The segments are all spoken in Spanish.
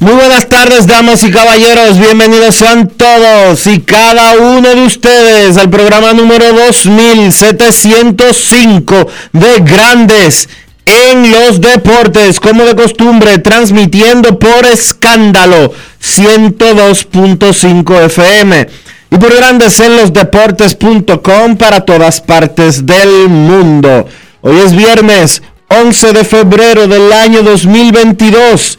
Muy buenas tardes, damas y caballeros. Bienvenidos sean todos y cada uno de ustedes al programa número 2705 de Grandes en los Deportes, como de costumbre, transmitiendo por escándalo 102.5 FM y por Grandes en los Deportes.com para todas partes del mundo. Hoy es viernes 11 de febrero del año 2022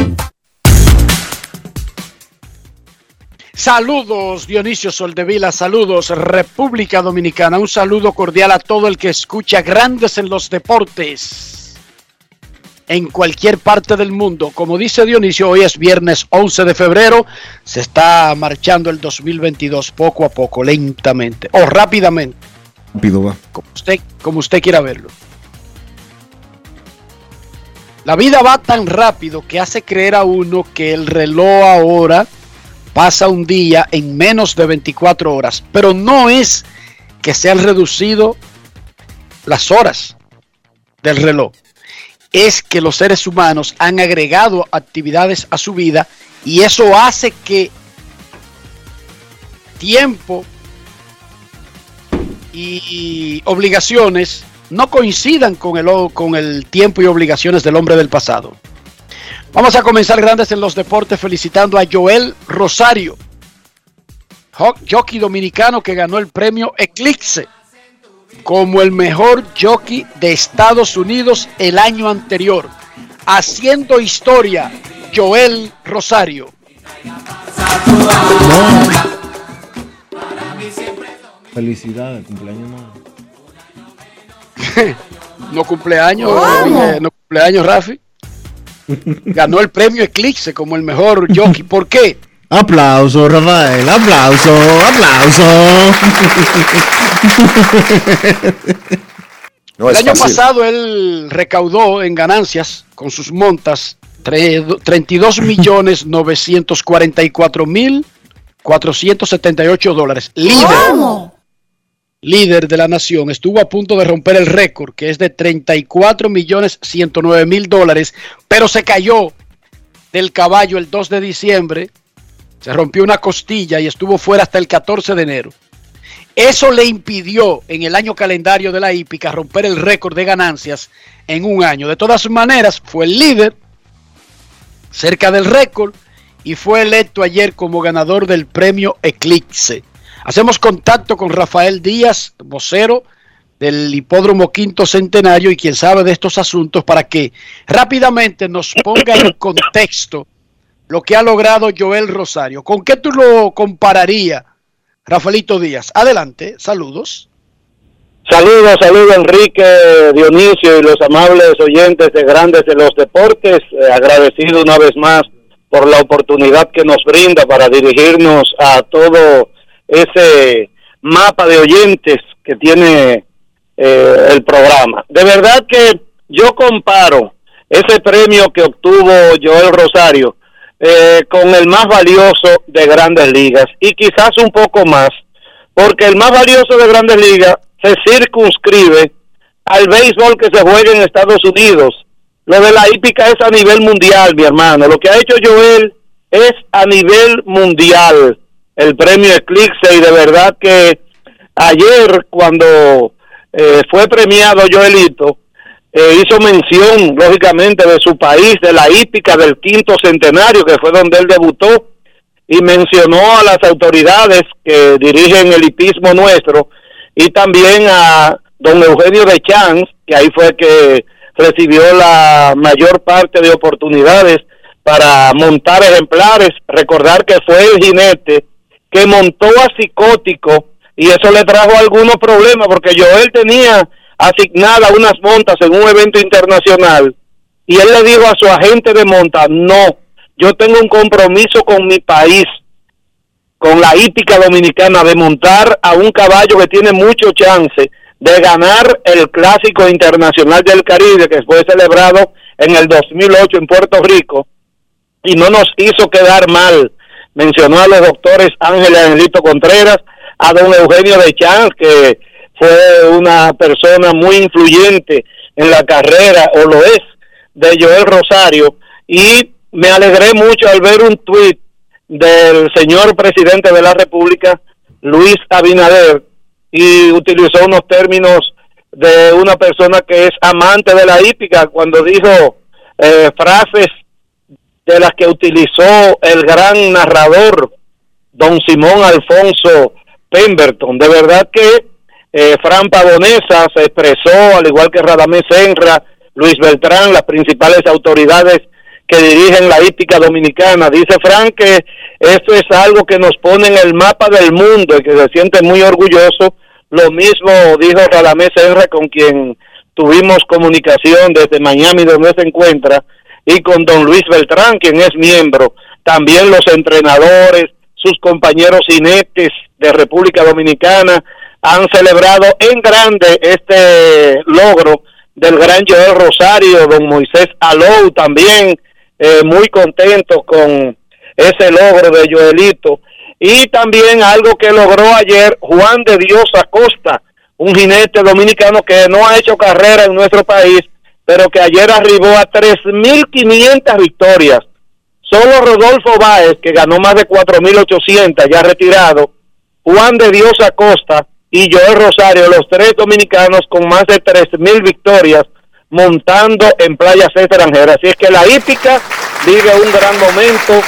Saludos Dionisio Soldevila, saludos República Dominicana, un saludo cordial a todo el que escucha Grandes en los Deportes en cualquier parte del mundo. Como dice Dionisio, hoy es viernes 11 de febrero, se está marchando el 2022 poco a poco, lentamente o rápidamente. Rápido va. Como usted, como usted quiera verlo. La vida va tan rápido que hace creer a uno que el reloj ahora pasa un día en menos de 24 horas, pero no es que se han reducido las horas del reloj, es que los seres humanos han agregado actividades a su vida y eso hace que tiempo y obligaciones no coincidan con el, con el tiempo y obligaciones del hombre del pasado. Vamos a comenzar grandes en los deportes felicitando a Joel Rosario, jockey dominicano que ganó el premio Eclipse como el mejor jockey de Estados Unidos el año anterior. Haciendo historia, Joel Rosario. Felicidades, cumpleaños no. no cumpleaños, no cumpleaños, Rafi. Ganó el premio Eclipse como el mejor jockey. ¿Por qué? Aplauso, Rafael, aplauso, aplauso. el año pasado él recaudó en ganancias con sus montas 32 millones 944 mil 478 dólares. Líder líder de la nación, estuvo a punto de romper el récord, que es de 34 millones 109 mil dólares, pero se cayó del caballo el 2 de diciembre, se rompió una costilla y estuvo fuera hasta el 14 de enero. Eso le impidió en el año calendario de la hípica romper el récord de ganancias en un año. De todas maneras, fue el líder cerca del récord y fue electo ayer como ganador del premio Eclipse. Hacemos contacto con Rafael Díaz, vocero del Hipódromo Quinto Centenario y quien sabe de estos asuntos para que rápidamente nos ponga en contexto lo que ha logrado Joel Rosario. ¿Con qué tú lo compararías, Rafaelito Díaz? Adelante, saludos. Saludos, saludos Enrique, Dionisio y los amables oyentes de Grandes de los Deportes. Eh, agradecido una vez más por la oportunidad que nos brinda para dirigirnos a todo ese mapa de oyentes que tiene eh, el programa. De verdad que yo comparo ese premio que obtuvo Joel Rosario eh, con el más valioso de grandes ligas y quizás un poco más, porque el más valioso de grandes ligas se circunscribe al béisbol que se juega en Estados Unidos. Lo de la hípica es a nivel mundial, mi hermano. Lo que ha hecho Joel es a nivel mundial el premio Eclipse y de verdad que ayer cuando eh, fue premiado Joelito, eh, hizo mención, lógicamente, de su país, de la hípica del quinto centenario, que fue donde él debutó, y mencionó a las autoridades que dirigen el hipismo nuestro, y también a don Eugenio de Chance, que ahí fue que recibió la mayor parte de oportunidades para montar ejemplares. Recordar que fue el jinete que montó a Psicótico y eso le trajo algunos problemas porque Joel tenía asignada unas montas en un evento internacional y él le dijo a su agente de monta, no, yo tengo un compromiso con mi país, con la hípica dominicana, de montar a un caballo que tiene mucho chance de ganar el Clásico Internacional del Caribe que fue celebrado en el 2008 en Puerto Rico y no nos hizo quedar mal. Mencionó a los doctores Ángel Angelito Contreras, a don Eugenio de Chance, que fue una persona muy influyente en la carrera, o lo es, de Joel Rosario, y me alegré mucho al ver un tuit del señor presidente de la República, Luis Abinader, y utilizó unos términos de una persona que es amante de la hípica cuando dijo eh, frases de las que utilizó el gran narrador don Simón Alfonso Pemberton. De verdad que eh, Fran Pavonesa se expresó, al igual que Radamés Senra, Luis Beltrán, las principales autoridades que dirigen la hípica dominicana. Dice Fran que esto es algo que nos pone en el mapa del mundo y que se siente muy orgulloso. Lo mismo dijo Radamés Senra, con quien tuvimos comunicación desde Miami, donde se encuentra, y con don Luis Beltrán, quien es miembro, también los entrenadores, sus compañeros inetes de República Dominicana han celebrado en grande este logro del gran Joel Rosario, don Moisés Alou también eh, muy contento con ese logro de Joelito. Y también algo que logró ayer Juan de Dios Acosta, un jinete dominicano que no ha hecho carrera en nuestro país, pero que ayer arribó a 3.500 victorias. Solo Rodolfo Báez, que ganó más de 4.800, ya retirado, Juan de Dios Acosta y Joel Rosario, los tres dominicanos con más de 3.000 victorias montando en playas extranjeras. Así es que la hípica vive un gran momento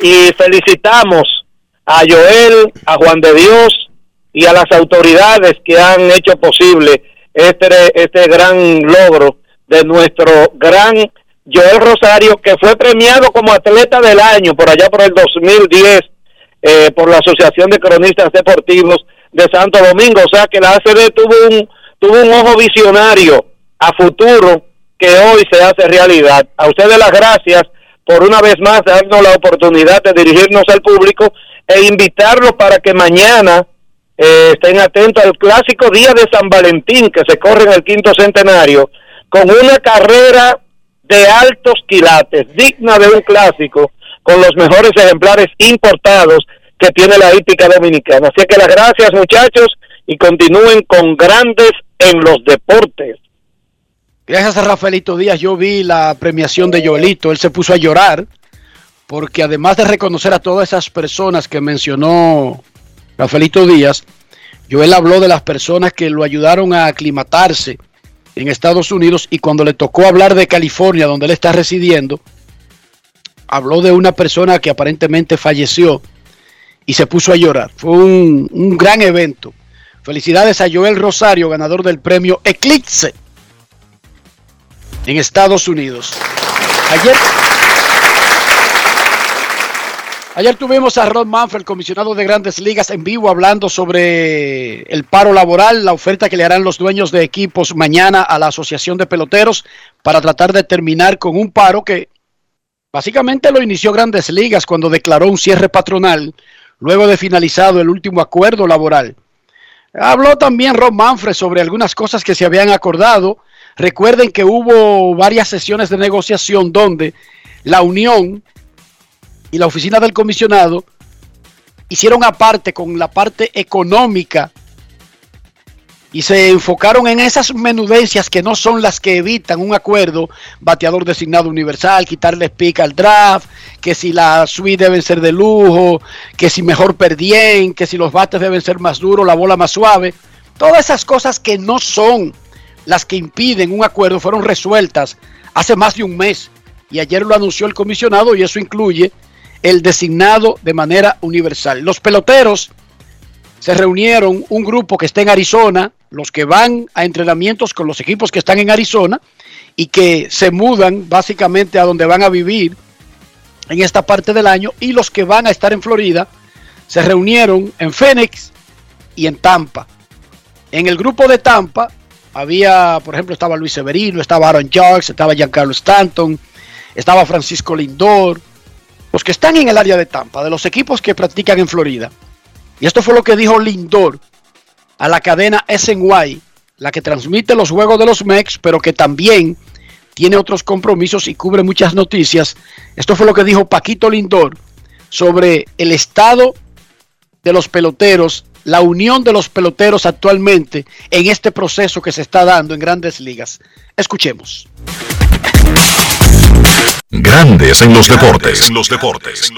y felicitamos a Joel, a Juan de Dios y a las autoridades que han hecho posible este, este gran logro de nuestro gran Joel Rosario, que fue premiado como atleta del año por allá por el 2010 eh, por la Asociación de Cronistas Deportivos de Santo Domingo. O sea que la ACD tuvo un, tuvo un ojo visionario a futuro que hoy se hace realidad. A ustedes las gracias por una vez más darnos la oportunidad de dirigirnos al público e invitarlos para que mañana eh, estén atentos al clásico día de San Valentín que se corre en el quinto centenario con una carrera de altos quilates, digna de un clásico, con los mejores ejemplares importados que tiene la hípica dominicana. Así que las gracias muchachos y continúen con grandes en los deportes. Gracias a Rafaelito Díaz, yo vi la premiación de Joelito, él se puso a llorar porque además de reconocer a todas esas personas que mencionó Rafaelito Díaz, Joel habló de las personas que lo ayudaron a aclimatarse en Estados Unidos y cuando le tocó hablar de California, donde él está residiendo, habló de una persona que aparentemente falleció y se puso a llorar. Fue un, un gran evento. Felicidades a Joel Rosario, ganador del premio Eclipse en Estados Unidos. Ayer, Ayer tuvimos a Ron Manfred, comisionado de grandes ligas, en vivo hablando sobre el paro laboral, la oferta que le harán los dueños de equipos mañana a la Asociación de Peloteros para tratar de terminar con un paro que básicamente lo inició grandes ligas cuando declaró un cierre patronal luego de finalizado el último acuerdo laboral. Habló también Ron Manfred sobre algunas cosas que se habían acordado. Recuerden que hubo varias sesiones de negociación donde la Unión y la oficina del comisionado hicieron aparte con la parte económica y se enfocaron en esas menudencias que no son las que evitan un acuerdo, bateador designado universal, quitarle pica al draft, que si la suite deben ser de lujo, que si mejor perdien, que si los bates deben ser más duros, la bola más suave. Todas esas cosas que no son las que impiden un acuerdo fueron resueltas hace más de un mes y ayer lo anunció el comisionado y eso incluye el designado de manera universal. Los peloteros se reunieron, un grupo que está en Arizona, los que van a entrenamientos con los equipos que están en Arizona y que se mudan básicamente a donde van a vivir en esta parte del año y los que van a estar en Florida se reunieron en Phoenix y en Tampa. En el grupo de Tampa había, por ejemplo, estaba Luis Severino, estaba Aaron Judge, estaba Giancarlo Stanton, estaba Francisco Lindor, los que están en el área de Tampa, de los equipos que practican en Florida. Y esto fue lo que dijo Lindor a la cadena SNY, la que transmite los juegos de los Mex, pero que también tiene otros compromisos y cubre muchas noticias. Esto fue lo que dijo Paquito Lindor sobre el estado de los peloteros, la unión de los peloteros actualmente en este proceso que se está dando en grandes ligas. Escuchemos. Grandes en los deportes. En los deportes.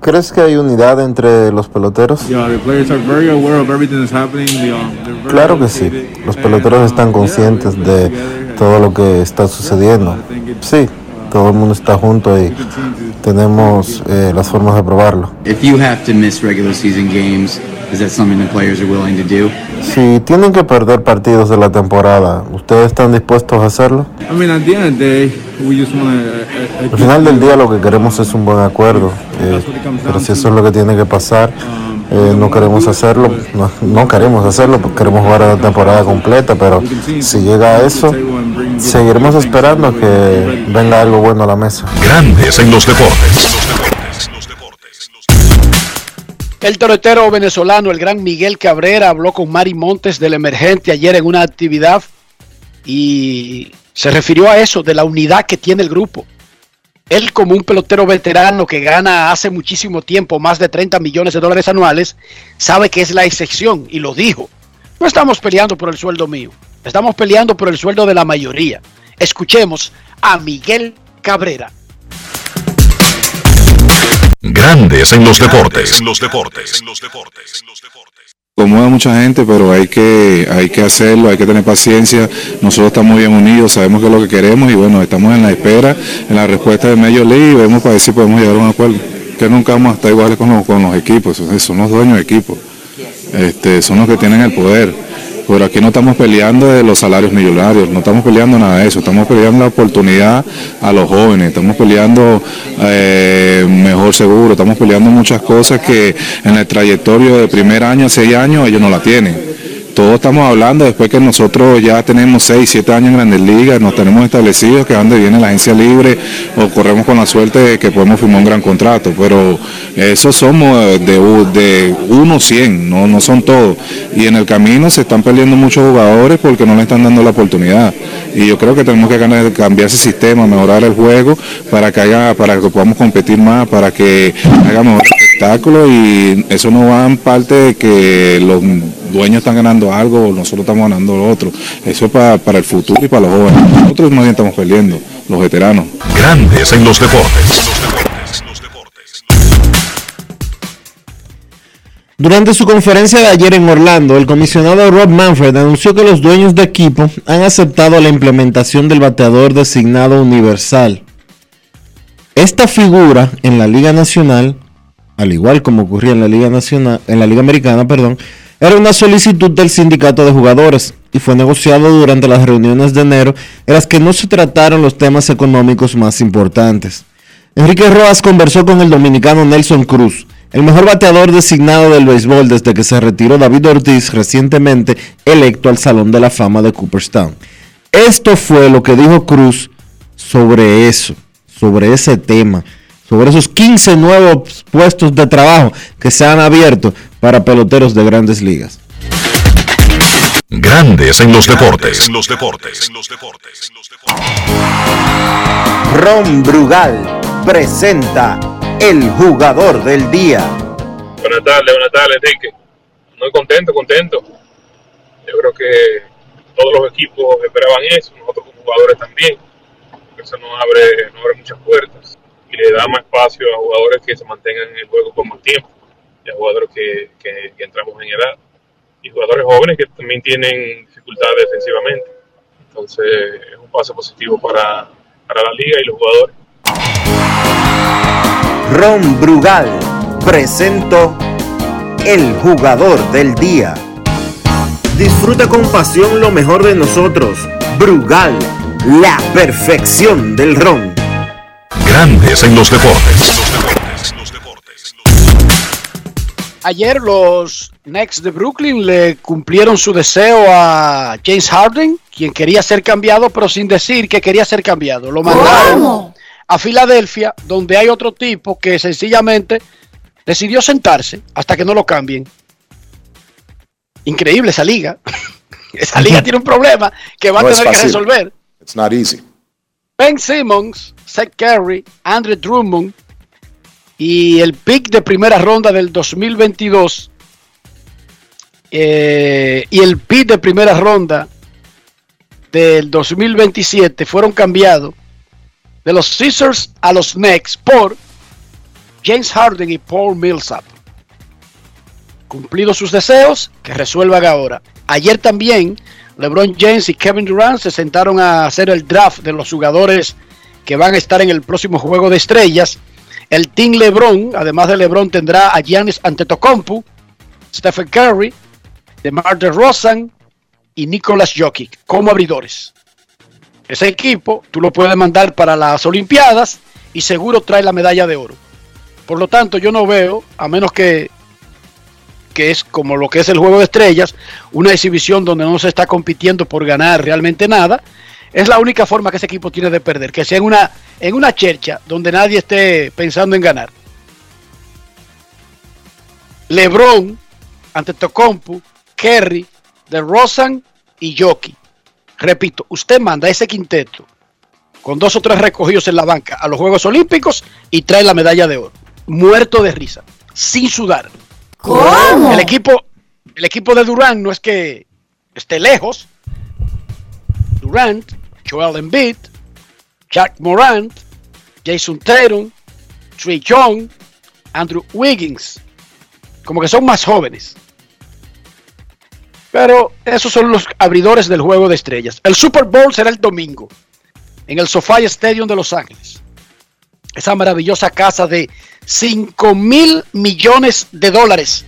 ¿Crees que hay unidad entre los peloteros? Claro que sí. Los peloteros están conscientes de todo lo que está sucediendo. Sí, todo el mundo está junto y tenemos eh, las formas de probarlo. Si tienen que perder partidos de la temporada, ¿ustedes están dispuestos a hacerlo? Al final del día lo que queremos es un buen acuerdo, eh, pero si eso es lo que tiene que pasar, eh, no queremos hacerlo, no, no, queremos hacerlo, porque queremos jugar la temporada completa, pero si llega a eso, seguiremos esperando que venga algo bueno a la mesa. Grandes en los deportes. El torretero venezolano, el gran Miguel Cabrera, habló con Mari Montes del emergente ayer en una actividad y se refirió a eso, de la unidad que tiene el grupo. Él como un pelotero veterano que gana hace muchísimo tiempo más de 30 millones de dólares anuales, sabe que es la excepción y lo dijo. No estamos peleando por el sueldo mío, estamos peleando por el sueldo de la mayoría. Escuchemos a Miguel Cabrera. Grandes en los deportes. En los deportes. En los deportes. Conmueve a mucha gente, pero hay que, hay que hacerlo, hay que tener paciencia. Nosotros estamos bien unidos, sabemos que es lo que queremos y bueno, estamos en la espera, en la respuesta de Major League y vemos para ver si podemos llegar a un acuerdo. Que nunca vamos a estar iguales con los, con los equipos, son los dueños de equipos, este, son los que tienen el poder pero aquí no estamos peleando de los salarios millonarios, no estamos peleando nada de eso, estamos peleando la oportunidad a los jóvenes, estamos peleando eh, mejor seguro, estamos peleando muchas cosas que en el trayectorio de primer año seis años ellos no la tienen todos estamos hablando después que nosotros ya tenemos 6, 7 años en Grandes Ligas, nos tenemos establecidos que donde viene la agencia libre o corremos con la suerte de que podemos firmar un gran contrato, pero eso somos de, de 1 100, no, no son todos. Y en el camino se están perdiendo muchos jugadores porque no le están dando la oportunidad. Y yo creo que tenemos que cambiar ese sistema, mejorar el juego para que haya, para que podamos competir más, para que haga mejor espectáculo y eso no va en parte de que los dueños están ganando algo, nosotros estamos ganando lo otro. Eso es para, el futuro y para los jóvenes. Nosotros más bien estamos perdiendo, los veteranos. Grandes en los deportes. Durante su conferencia de ayer en Orlando, el comisionado Rob Manfred anunció que los dueños de equipo han aceptado la implementación del bateador designado universal. Esta figura en la Liga Nacional, al igual como ocurría en la Liga Nacional, en la Liga Americana, perdón, era una solicitud del sindicato de jugadores y fue negociado durante las reuniones de enero en las que no se trataron los temas económicos más importantes. Enrique Rojas conversó con el dominicano Nelson Cruz, el mejor bateador designado del béisbol desde que se retiró David Ortiz, recientemente electo al Salón de la Fama de Cooperstown. Esto fue lo que dijo Cruz sobre eso, sobre ese tema, sobre esos 15 nuevos puestos de trabajo que se han abierto para peloteros de grandes ligas. Grandes en los deportes. En los deportes. Ron Brugal presenta el jugador del día. Buenas tardes, buenas tardes, Enrique. Muy contento, contento. Yo creo que todos los equipos esperaban eso, nosotros como jugadores también. Eso nos abre, nos abre muchas puertas y le da más espacio a jugadores que se mantengan en el juego por más tiempo y a jugadores que, que, entramos en edad y jugadores jóvenes que también tienen dificultades defensivamente. Entonces es un paso positivo para, para la liga y los jugadores. Ron Brugal presento el jugador del día. Disfruta con pasión lo mejor de nosotros. Brugal, la perfección del ron. Grandes en los deportes. Ayer los Knicks de Brooklyn le cumplieron su deseo a James Harden, quien quería ser cambiado, pero sin decir que quería ser cambiado. Lo mandaron a Filadelfia, donde hay otro tipo que sencillamente decidió sentarse hasta que no lo cambien. Increíble esa liga. esa liga tiene un problema que va a tener que resolver. It's not easy. Ben Simmons, Seth Curry, Andre Drummond y el pick de primera ronda del 2022 eh, y el pick de primera ronda del 2027 fueron cambiados de los Caesars a los Knicks por James Harden y Paul Millsap. Cumplidos sus deseos, que resuelvan ahora. Ayer también LeBron James y Kevin Durant se sentaron a hacer el draft de los jugadores que van a estar en el próximo juego de estrellas. El Team LeBron, además de LeBron, tendrá a Giannis Antetokounmpo, Stephen Curry, DeMar DeRozan y Nicolas Jokic como abridores. Ese equipo tú lo puedes mandar para las Olimpiadas y seguro trae la medalla de oro. Por lo tanto, yo no veo, a menos que, que es como lo que es el juego de estrellas, una exhibición donde no se está compitiendo por ganar realmente nada. Es la única forma que ese equipo tiene de perder, que sea en una, en una chercha donde nadie esté pensando en ganar. LeBron, ante Tocompu, Kerry, DeRozan y Jockey. Repito, usted manda ese quinteto con dos o tres recogidos en la banca a los Juegos Olímpicos y trae la medalla de oro. Muerto de risa, sin sudar. ¿Cómo? El equipo, el equipo de Durant no es que esté lejos. Durant, Joel Embiid, Jack Morant, Jason Tatum, Trey Young, Andrew Wiggins. Como que son más jóvenes. Pero esos son los abridores del juego de estrellas. El Super Bowl será el domingo en el SoFi Stadium de Los Ángeles. Esa maravillosa casa de 5 mil millones de dólares.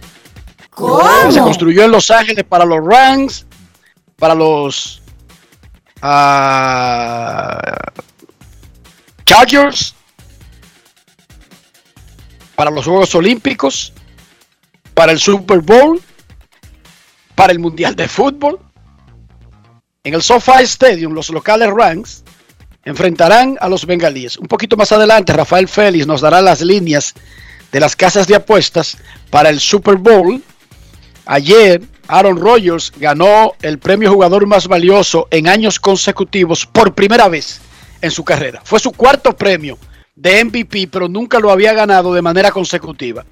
¿Cómo? Se construyó en Los Ángeles para los Rams, para los uh, Chargers, para los Juegos Olímpicos, para el Super Bowl para el Mundial de Fútbol. En el SoFi Stadium, los locales Ranks enfrentarán a los bengalíes. Un poquito más adelante, Rafael Félix nos dará las líneas de las casas de apuestas para el Super Bowl. Ayer, Aaron Rodgers ganó el premio jugador más valioso en años consecutivos por primera vez en su carrera. Fue su cuarto premio de MVP, pero nunca lo había ganado de manera consecutiva.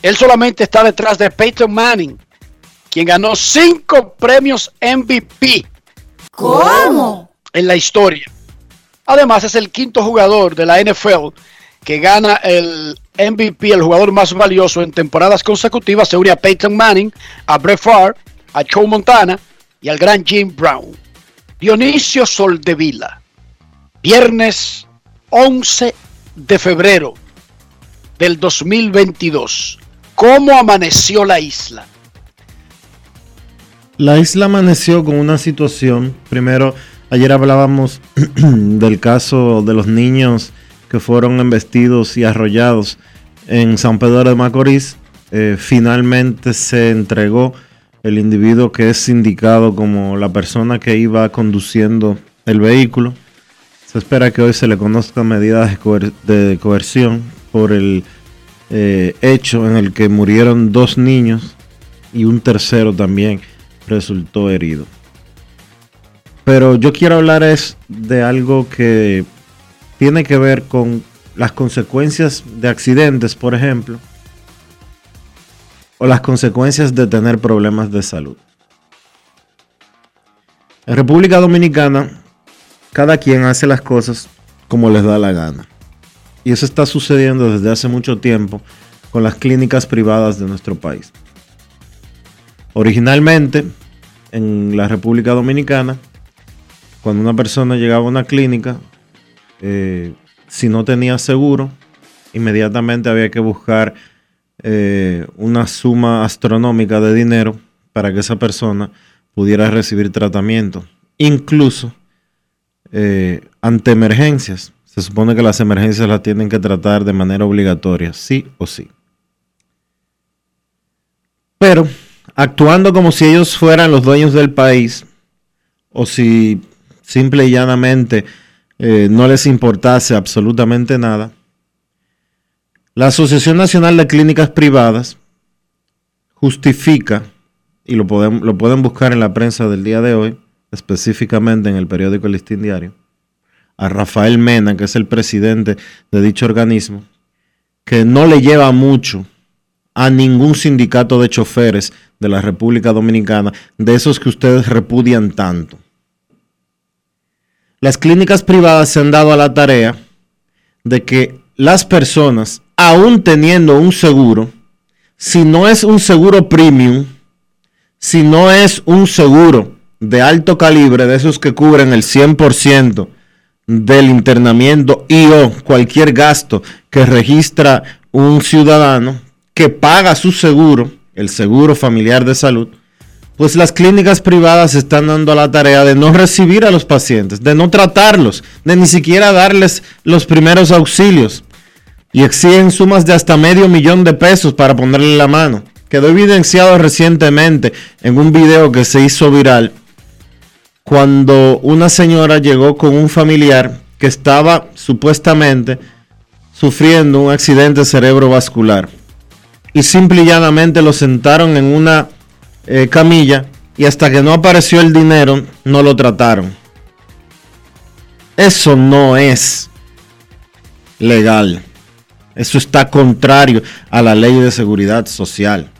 Él solamente está detrás de Peyton Manning, quien ganó cinco premios MVP. ¿Cómo? En la historia. Además, es el quinto jugador de la NFL que gana el MVP, el jugador más valioso en temporadas consecutivas. Se une a Peyton Manning, a Brett Favre, a Joe Montana y al gran Jim Brown. Dionisio Soldevila, viernes 11 de febrero del 2022. ¿Cómo amaneció la isla? La isla amaneció con una situación, primero, ayer hablábamos del caso de los niños que fueron embestidos y arrollados en San Pedro de Macorís. Eh, finalmente se entregó el individuo que es indicado como la persona que iba conduciendo el vehículo. Se espera que hoy se le conozcan medidas de, coer- de coerción por el eh, hecho en el que murieron dos niños y un tercero también resultó herido. Pero yo quiero hablar es de algo que tiene que ver con las consecuencias de accidentes, por ejemplo, o las consecuencias de tener problemas de salud. En República Dominicana, cada quien hace las cosas como les da la gana. Y eso está sucediendo desde hace mucho tiempo con las clínicas privadas de nuestro país. Originalmente, en la República Dominicana, cuando una persona llegaba a una clínica, eh, si no tenía seguro, inmediatamente había que buscar eh, una suma astronómica de dinero para que esa persona pudiera recibir tratamiento. Incluso eh, ante emergencias. Se supone que las emergencias las tienen que tratar de manera obligatoria, sí o sí. Pero actuando como si ellos fueran los dueños del país, o si simple y llanamente eh, no les importase absolutamente nada, la Asociación Nacional de Clínicas Privadas justifica, y lo, podem- lo pueden buscar en la prensa del día de hoy, específicamente en el periódico El Listín Diario, a Rafael Mena, que es el presidente de dicho organismo, que no le lleva mucho a ningún sindicato de choferes de la República Dominicana, de esos que ustedes repudian tanto. Las clínicas privadas se han dado a la tarea de que las personas, aún teniendo un seguro, si no es un seguro premium, si no es un seguro de alto calibre, de esos que cubren el 100% del internamiento y o cualquier gasto que registra un ciudadano que paga su seguro, el seguro familiar de salud, pues las clínicas privadas están dando la tarea de no recibir a los pacientes, de no tratarlos, de ni siquiera darles los primeros auxilios. Y exigen sumas de hasta medio millón de pesos para ponerle la mano. Quedó evidenciado recientemente en un video que se hizo viral cuando una señora llegó con un familiar que estaba supuestamente sufriendo un accidente cerebrovascular. Y simple y llanamente lo sentaron en una eh, camilla y hasta que no apareció el dinero no lo trataron. Eso no es legal. Eso está contrario a la ley de seguridad social.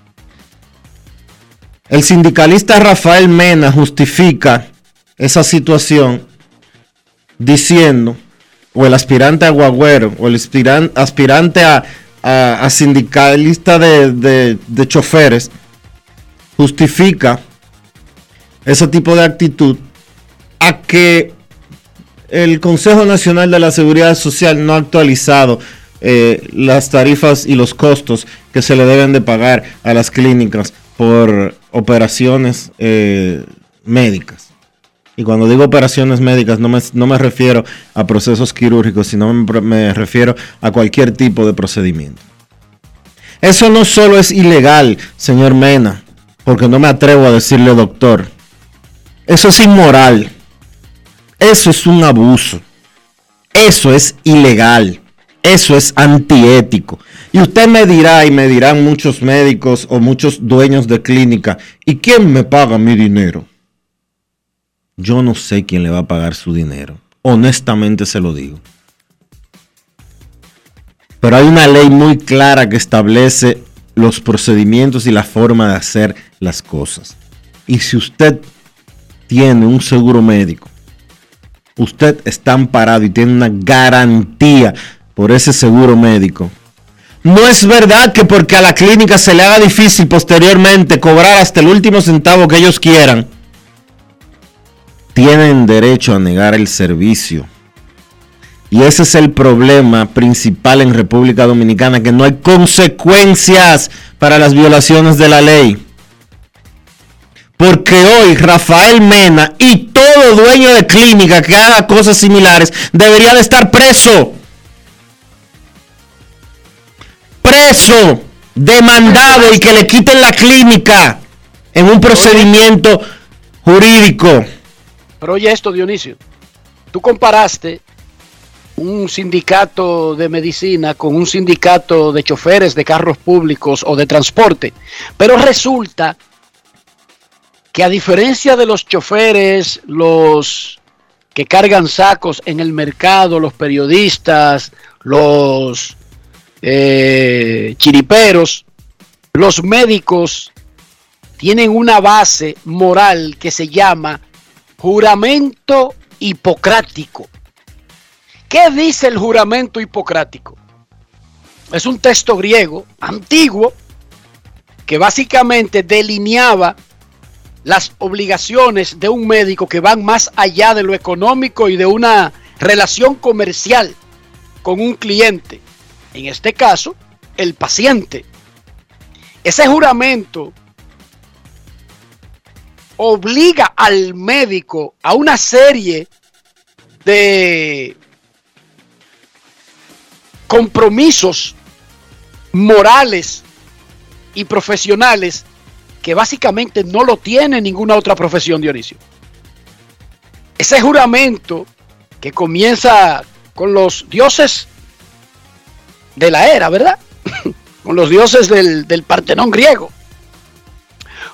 El sindicalista Rafael Mena justifica esa situación diciendo, o el aspirante a guagüero, o el aspiran- aspirante a, a- sindicalista de- de choferes, justifica ese tipo de actitud a que el Consejo Nacional de la Seguridad Social no ha actualizado eh, las tarifas y los costos que se le deben de pagar a las clínicas por operaciones eh, médicas. Y cuando digo operaciones médicas no me, no me refiero a procesos quirúrgicos, sino me, me refiero a cualquier tipo de procedimiento. Eso no solo es ilegal, señor Mena, porque no me atrevo a decirle doctor. Eso es inmoral. Eso es un abuso. Eso es ilegal. Eso es antiético. Y usted me dirá y me dirán muchos médicos o muchos dueños de clínica, ¿y quién me paga mi dinero? Yo no sé quién le va a pagar su dinero. Honestamente se lo digo. Pero hay una ley muy clara que establece los procedimientos y la forma de hacer las cosas. Y si usted tiene un seguro médico, usted está amparado y tiene una garantía por ese seguro médico. No es verdad que porque a la clínica se le haga difícil posteriormente cobrar hasta el último centavo que ellos quieran, tienen derecho a negar el servicio. Y ese es el problema principal en República Dominicana, que no hay consecuencias para las violaciones de la ley. Porque hoy Rafael Mena y todo dueño de clínica que haga cosas similares debería de estar preso. preso, demandado y que le quiten la clínica en un procedimiento jurídico. Pero oye esto, Dionisio. Tú comparaste un sindicato de medicina con un sindicato de choferes de carros públicos o de transporte. Pero resulta que a diferencia de los choferes, los que cargan sacos en el mercado, los periodistas, los eh, chiriperos, los médicos tienen una base moral que se llama juramento hipocrático. ¿Qué dice el juramento hipocrático? Es un texto griego antiguo que básicamente delineaba las obligaciones de un médico que van más allá de lo económico y de una relación comercial con un cliente. En este caso, el paciente. Ese juramento obliga al médico a una serie de compromisos morales y profesionales que básicamente no lo tiene ninguna otra profesión, Dionisio. Ese juramento que comienza con los dioses de la era, ¿verdad? con los dioses del, del Partenón griego.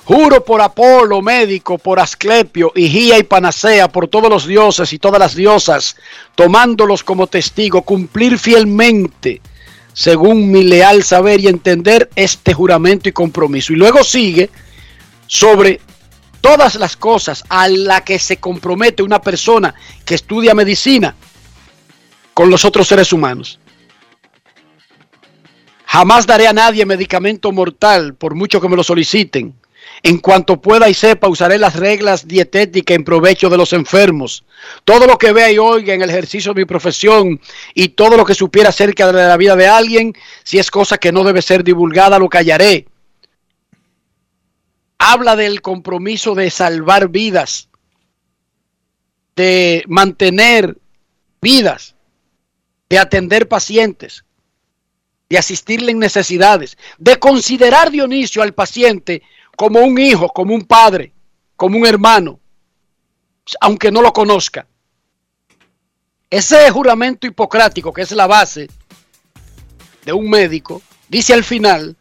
Juro por Apolo, médico, por Asclepio, Higía y Panacea, por todos los dioses y todas las diosas, tomándolos como testigo, cumplir fielmente, según mi leal saber y entender, este juramento y compromiso. Y luego sigue sobre todas las cosas a la que se compromete una persona que estudia medicina con los otros seres humanos. Jamás daré a nadie medicamento mortal, por mucho que me lo soliciten. En cuanto pueda y sepa, usaré las reglas dietéticas en provecho de los enfermos. Todo lo que vea y oiga en el ejercicio de mi profesión y todo lo que supiera acerca de la vida de alguien, si es cosa que no debe ser divulgada, lo callaré. Habla del compromiso de salvar vidas, de mantener vidas, de atender pacientes, de asistirle en necesidades, de considerar Dionisio al paciente como un hijo, como un padre, como un hermano, aunque no lo conozca. Ese juramento hipocrático, que es la base de un médico, dice al final,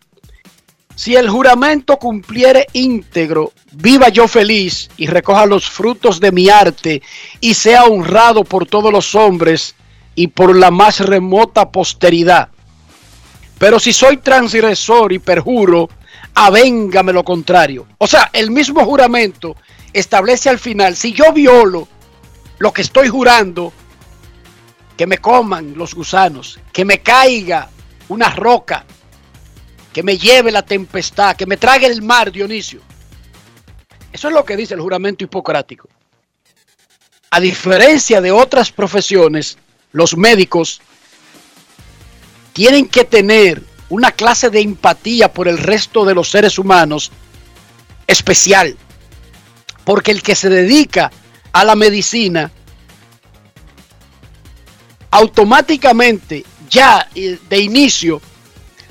si el juramento cumpliere íntegro, viva yo feliz y recoja los frutos de mi arte y sea honrado por todos los hombres y por la más remota posteridad. Pero si soy transgresor y perjuro, avéngame lo contrario. O sea, el mismo juramento establece al final, si yo violo lo que estoy jurando, que me coman los gusanos, que me caiga una roca, que me lleve la tempestad, que me trague el mar, Dionisio. Eso es lo que dice el juramento hipocrático. A diferencia de otras profesiones, los médicos tienen que tener una clase de empatía por el resto de los seres humanos especial. Porque el que se dedica a la medicina automáticamente ya eh, de inicio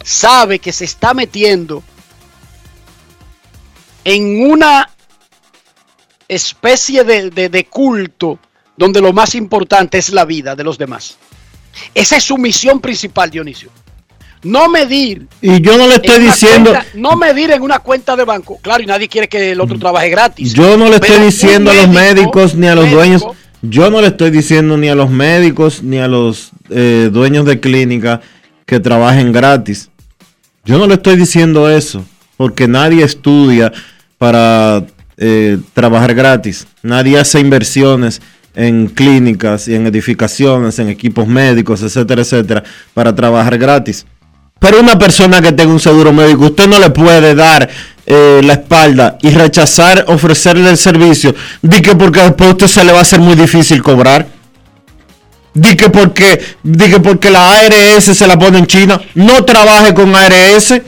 sabe que se está metiendo en una especie de, de, de, culto donde lo más importante es la vida de los demás. Esa es su misión principal, Dionisio. No medir. Y yo no le estoy diciendo. Cuenta, no medir en una cuenta de banco. Claro, y nadie quiere que el otro trabaje gratis. Yo no le estoy diciendo médico, a los médicos ni a los médico, dueños. Yo no le estoy diciendo ni a los médicos ni a los eh, dueños de clínica que trabajen gratis. Yo no le estoy diciendo eso. Porque nadie estudia para eh, trabajar gratis. Nadie hace inversiones en clínicas y en edificaciones, en equipos médicos, etcétera, etcétera, para trabajar gratis. Pero una persona que tenga un seguro médico, usted no le puede dar eh, la espalda y rechazar ofrecerle el servicio. Di que porque después usted se le va a hacer muy difícil cobrar. Di que porque, di que porque la ARS se la pone en China. No trabaje con ARS.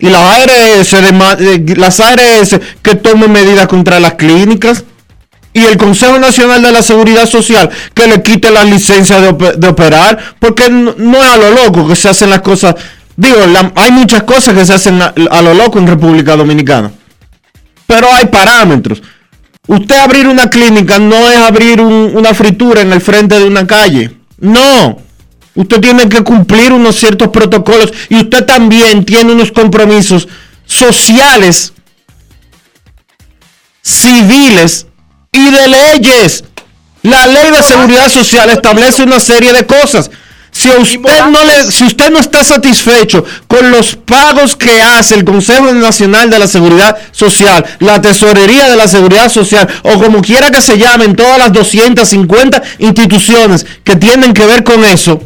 Y las ARS, de, las ARS que tomen medidas contra las clínicas y el Consejo Nacional de la Seguridad Social que le quite la licencia de, de operar, porque no, es a lo loco que se hacen las cosas Digo, hay muchas cosas que se hacen a, lo loco en República Dominicana. Pero hay parámetros. Usted abrir una clínica no es abrir un- una fritura en el frente de una calle. No. Usted tiene que cumplir unos ciertos protocolos y usted también tiene unos compromisos sociales, civiles y de leyes. La ley de seguridad social establece una serie de cosas. Si usted no le, si usted no está satisfecho con los pagos que hace el Consejo Nacional de la Seguridad Social, la Tesorería de la Seguridad Social, o como quiera que se llamen todas las 250 instituciones que tienen que ver con eso,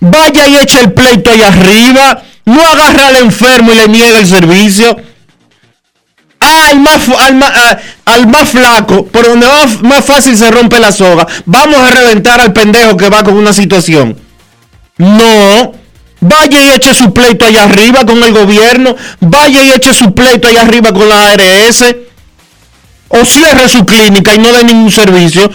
vaya y eche el pleito ahí arriba, no agarra al enfermo y le niega el servicio. Ah, al más, al, más, ah, al más flaco, por donde más, más fácil se rompe la soga, vamos a reventar al pendejo que va con una situación. No, vaya y eche su pleito allá arriba con el gobierno, vaya y eche su pleito allá arriba con la ARS, o cierre su clínica y no dé ningún servicio.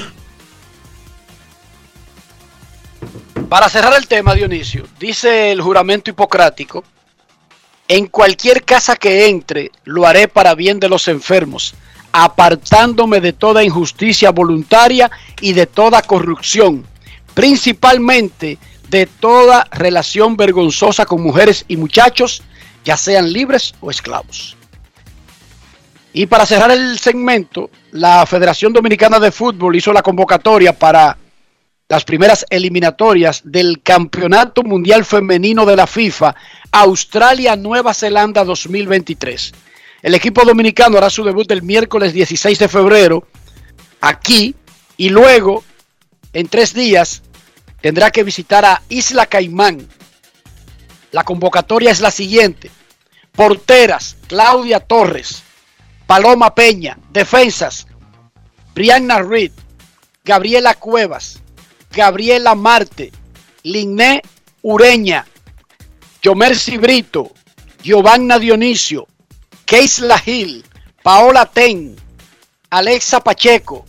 Para cerrar el tema, Dionisio, dice el juramento hipocrático, en cualquier casa que entre, lo haré para bien de los enfermos, apartándome de toda injusticia voluntaria y de toda corrupción, principalmente de toda relación vergonzosa con mujeres y muchachos, ya sean libres o esclavos. Y para cerrar el segmento, la Federación Dominicana de Fútbol hizo la convocatoria para las primeras eliminatorias del Campeonato Mundial Femenino de la FIFA, Australia-Nueva Zelanda 2023. El equipo dominicano hará su debut el miércoles 16 de febrero aquí y luego, en tres días, tendrá que visitar a Isla Caimán. La convocatoria es la siguiente. Porteras, Claudia Torres, Paloma Peña, defensas, Brianna Reed, Gabriela Cuevas, Gabriela Marte, Linné Ureña, Yomercy Brito, Giovanna Dionisio, Keisla Gil, Paola Ten, Alexa Pacheco,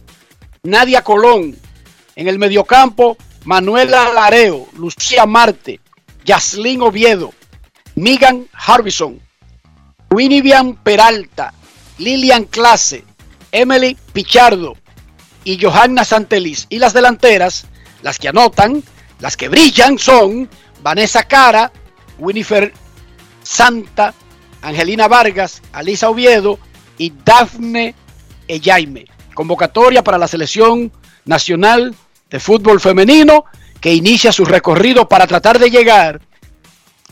Nadia Colón. En el mediocampo, Manuela Lareo, Lucía Marte, Yaslin Oviedo, Megan Harbison, Winivian Peralta, Lilian Clase, Emily Pichardo y Johanna Santelis. Y las delanteras, las que anotan, las que brillan son Vanessa Cara, Winifred Santa, Angelina Vargas, Alisa Oviedo y Dafne Eyaime. Convocatoria para la selección nacional de fútbol femenino que inicia su recorrido para tratar de llegar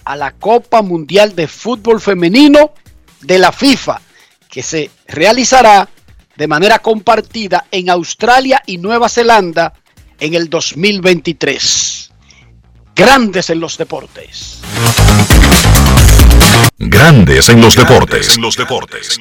a la Copa Mundial de Fútbol Femenino de la FIFA, que se realizará de manera compartida en Australia y Nueva Zelanda en el 2023. Grandes en los deportes. Grandes en los deportes. En los deportes.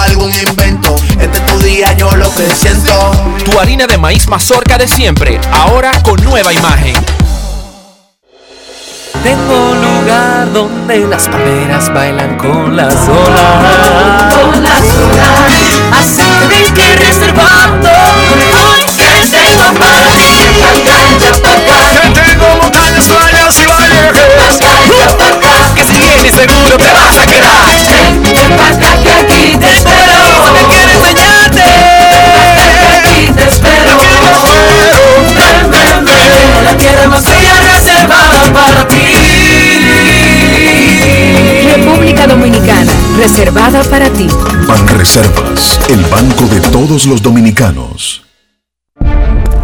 algún invento. Este es tu día, yo lo que siento. Tu harina de maíz mazorca de siempre, ahora con nueva imagen. Tengo un lugar donde las palmeras bailan con las olas. Con las olas. Así tenéis que reservando. Hoy que tengo para ti. Acá, pa' acá. Que tengo montañas, playas y valles. Acá, pa' acá. Que si vienes seguro te vas a quedar. Ven pa' acá que aquí te espero. Que quiero enseñarte. Aquí te espero. Ven, ven, ven. La tierra más bella reservada para ti. República Dominicana, reservada para ti. Banreservas, el banco de todos los dominicanos.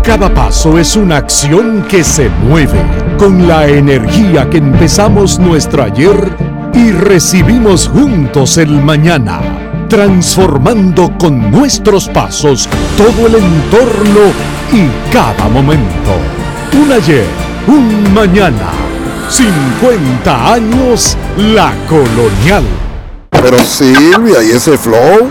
Cada paso es una acción que se mueve con la energía que empezamos nuestro ayer y recibimos juntos el mañana, transformando con nuestros pasos todo el entorno y cada momento. Un ayer, un mañana 50 años La Colonial. Pero Silvia, ¿y ese flow?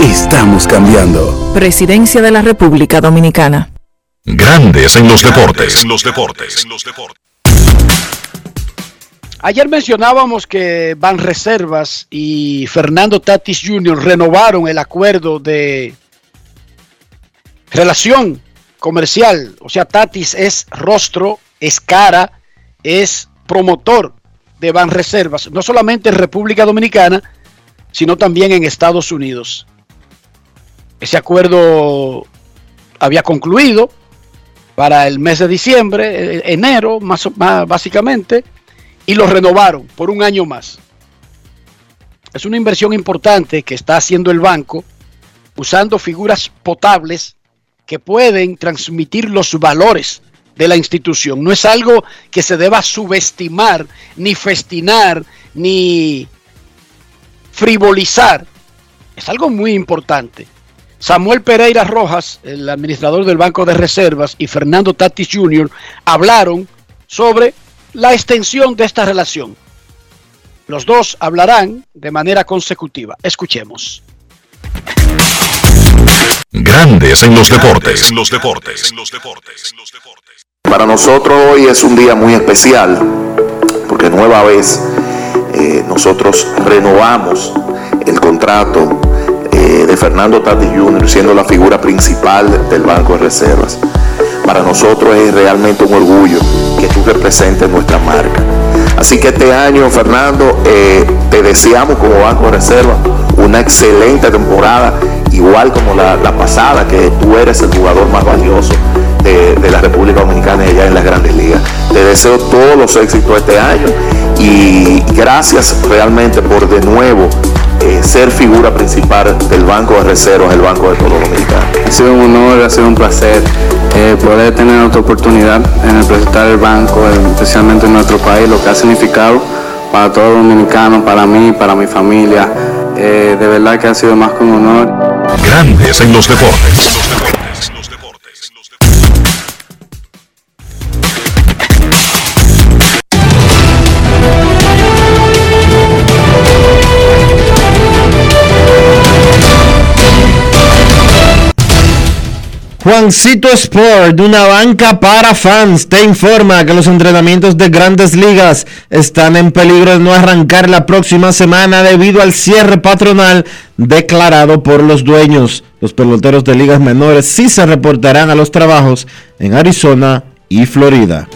Estamos cambiando. Presidencia de la República Dominicana. Grandes en los deportes. En los deportes. Ayer mencionábamos que Van Reservas y Fernando Tatis Jr. renovaron el acuerdo de relación comercial. O sea, Tatis es rostro, es cara, es promotor de Van Reservas, no solamente en República Dominicana, sino también en Estados Unidos. Ese acuerdo había concluido para el mes de diciembre, eh, enero, más, más básicamente, y lo renovaron por un año más. Es una inversión importante que está haciendo el banco usando figuras potables que pueden transmitir los valores de la institución. No es algo que se deba subestimar, ni festinar, ni frivolizar. Es algo muy importante. Samuel Pereira Rojas, el administrador del Banco de Reservas, y Fernando Tatis Jr. hablaron sobre la extensión de esta relación. Los dos hablarán de manera consecutiva. Escuchemos. Grandes en los deportes. En los deportes. Para nosotros hoy es un día muy especial porque nueva vez eh, nosotros renovamos el contrato Fernando Tatis Jr. siendo la figura principal del Banco de Reservas. Para nosotros es realmente un orgullo que tú representes nuestra marca. Así que este año, Fernando, eh, te deseamos como Banco de Reserva una excelente temporada, igual como la, la pasada, que tú eres el jugador más valioso de, de, la República Dominicana y allá en las grandes ligas. Te deseo todos los éxitos este año y gracias realmente por de nuevo eh, ser figura principal del Banco de Reservas, el Banco de todos los dominicanos. Ha sido un honor, ha sido un placer eh, poder tener otra oportunidad en representar el banco, especialmente en nuestro país, lo que ha significado para todos los dominicanos, para mí, para mi familia. Eh, de verdad que ha sido más que un honor. Grandes en los deportes. Juancito Sport, una banca para fans, te informa que los entrenamientos de grandes ligas están en peligro de no arrancar la próxima semana debido al cierre patronal declarado por los dueños. Los peloteros de ligas menores sí se reportarán a los trabajos en Arizona y Florida.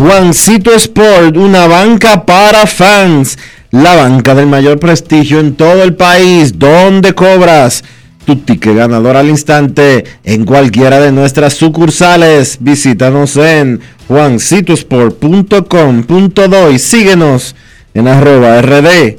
Juancito Sport, una banca para fans. La banca del mayor prestigio en todo el país, donde cobras tu ticket ganador al instante en cualquiera de nuestras sucursales. Visítanos en juancitosport.com.do y síguenos en arroba rd.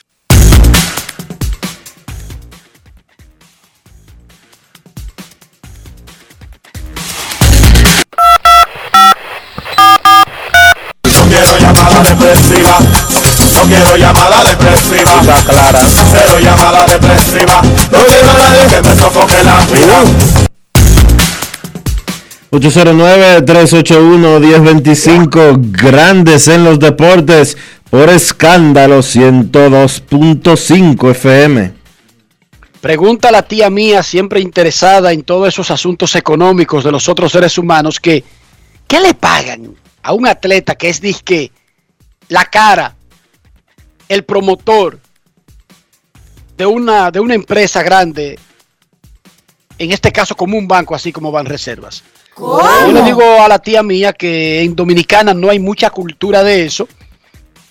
Quiero llamada depresiva. clara. Cero llamada depresiva. No quiero a nadie que me sofoque la vida. 809-381-1025, grandes en los deportes, por escándalo 102.5 FM. Pregunta a la tía mía, siempre interesada en todos esos asuntos económicos de los otros seres humanos, que ¿qué le pagan a un atleta que es disque la cara, el promotor de una, de una empresa grande, en este caso como un banco, así como van reservas? Yo le digo a la tía mía que en Dominicana no hay mucha cultura de eso,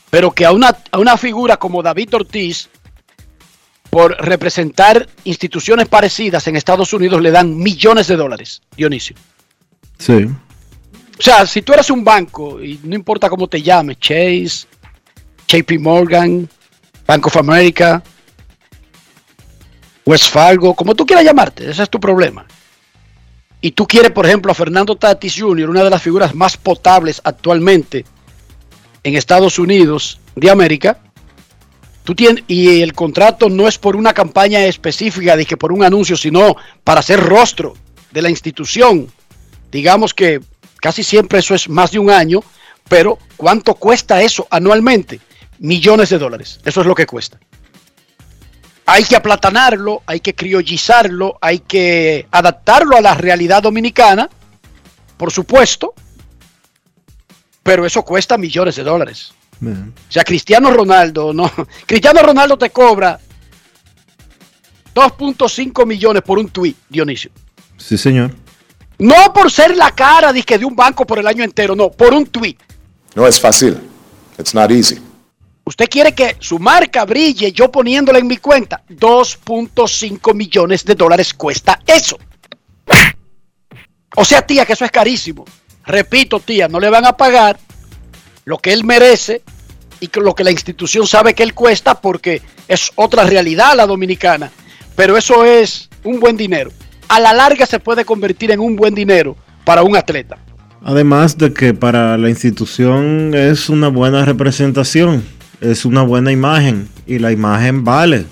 pero que a una, a una figura como David Ortiz, por representar instituciones parecidas en Estados Unidos, le dan millones de dólares, Dionisio. Sí. O sea, si tú eres un banco, y no importa cómo te llames, Chase, JP Morgan, Bank of America, West Fargo, como tú quieras llamarte, ese es tu problema. Y tú quieres, por ejemplo, a Fernando Tatis Jr., una de las figuras más potables actualmente en Estados Unidos de América, tú tienes, y el contrato no es por una campaña específica, de por un anuncio, sino para ser rostro de la institución. Digamos que casi siempre eso es más de un año, pero ¿cuánto cuesta eso anualmente? Millones de dólares. Eso es lo que cuesta. Hay que aplatanarlo, hay que criollizarlo, hay que adaptarlo a la realidad dominicana, por supuesto, pero eso cuesta millones de dólares. O sea, Cristiano Ronaldo, no. Cristiano Ronaldo te cobra 2.5 millones por un tuit, Dionisio. Sí, señor. No por ser la cara de un banco por el año entero, no, por un tuit. No es fácil. It's not easy. Usted quiere que su marca brille, yo poniéndola en mi cuenta. 2.5 millones de dólares cuesta eso. O sea, tía, que eso es carísimo. Repito, tía, no le van a pagar lo que él merece y lo que la institución sabe que él cuesta porque es otra realidad la dominicana. Pero eso es un buen dinero. A la larga se puede convertir en un buen dinero para un atleta. Además de que para la institución es una buena representación, es una buena imagen y la imagen vale.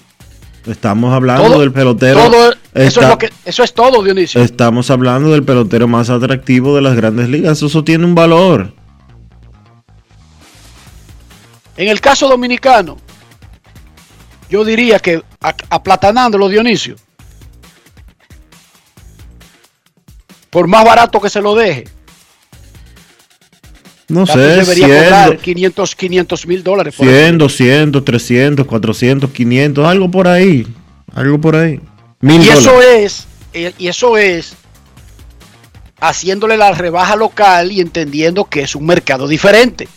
Estamos hablando Todo- del pelotero. todo- eso, es está- lo que, eso es todo, Dionisio. Estamos hablando del pelotero más atractivo de las grandes ligas. Eso tiene un valor. En el caso dominicano, yo diría que aplatanándolo, Dionisio, por más barato que se lo deje, No Tatis sé, debería 100, cobrar 500 500 mil dólares. por 100, 200, 300, 400, 500, algo por ahí. Algo por ahí. Mil y eso dólares. es, y eso es haciéndole la rebaja local y entendiendo que es un mercado diferente.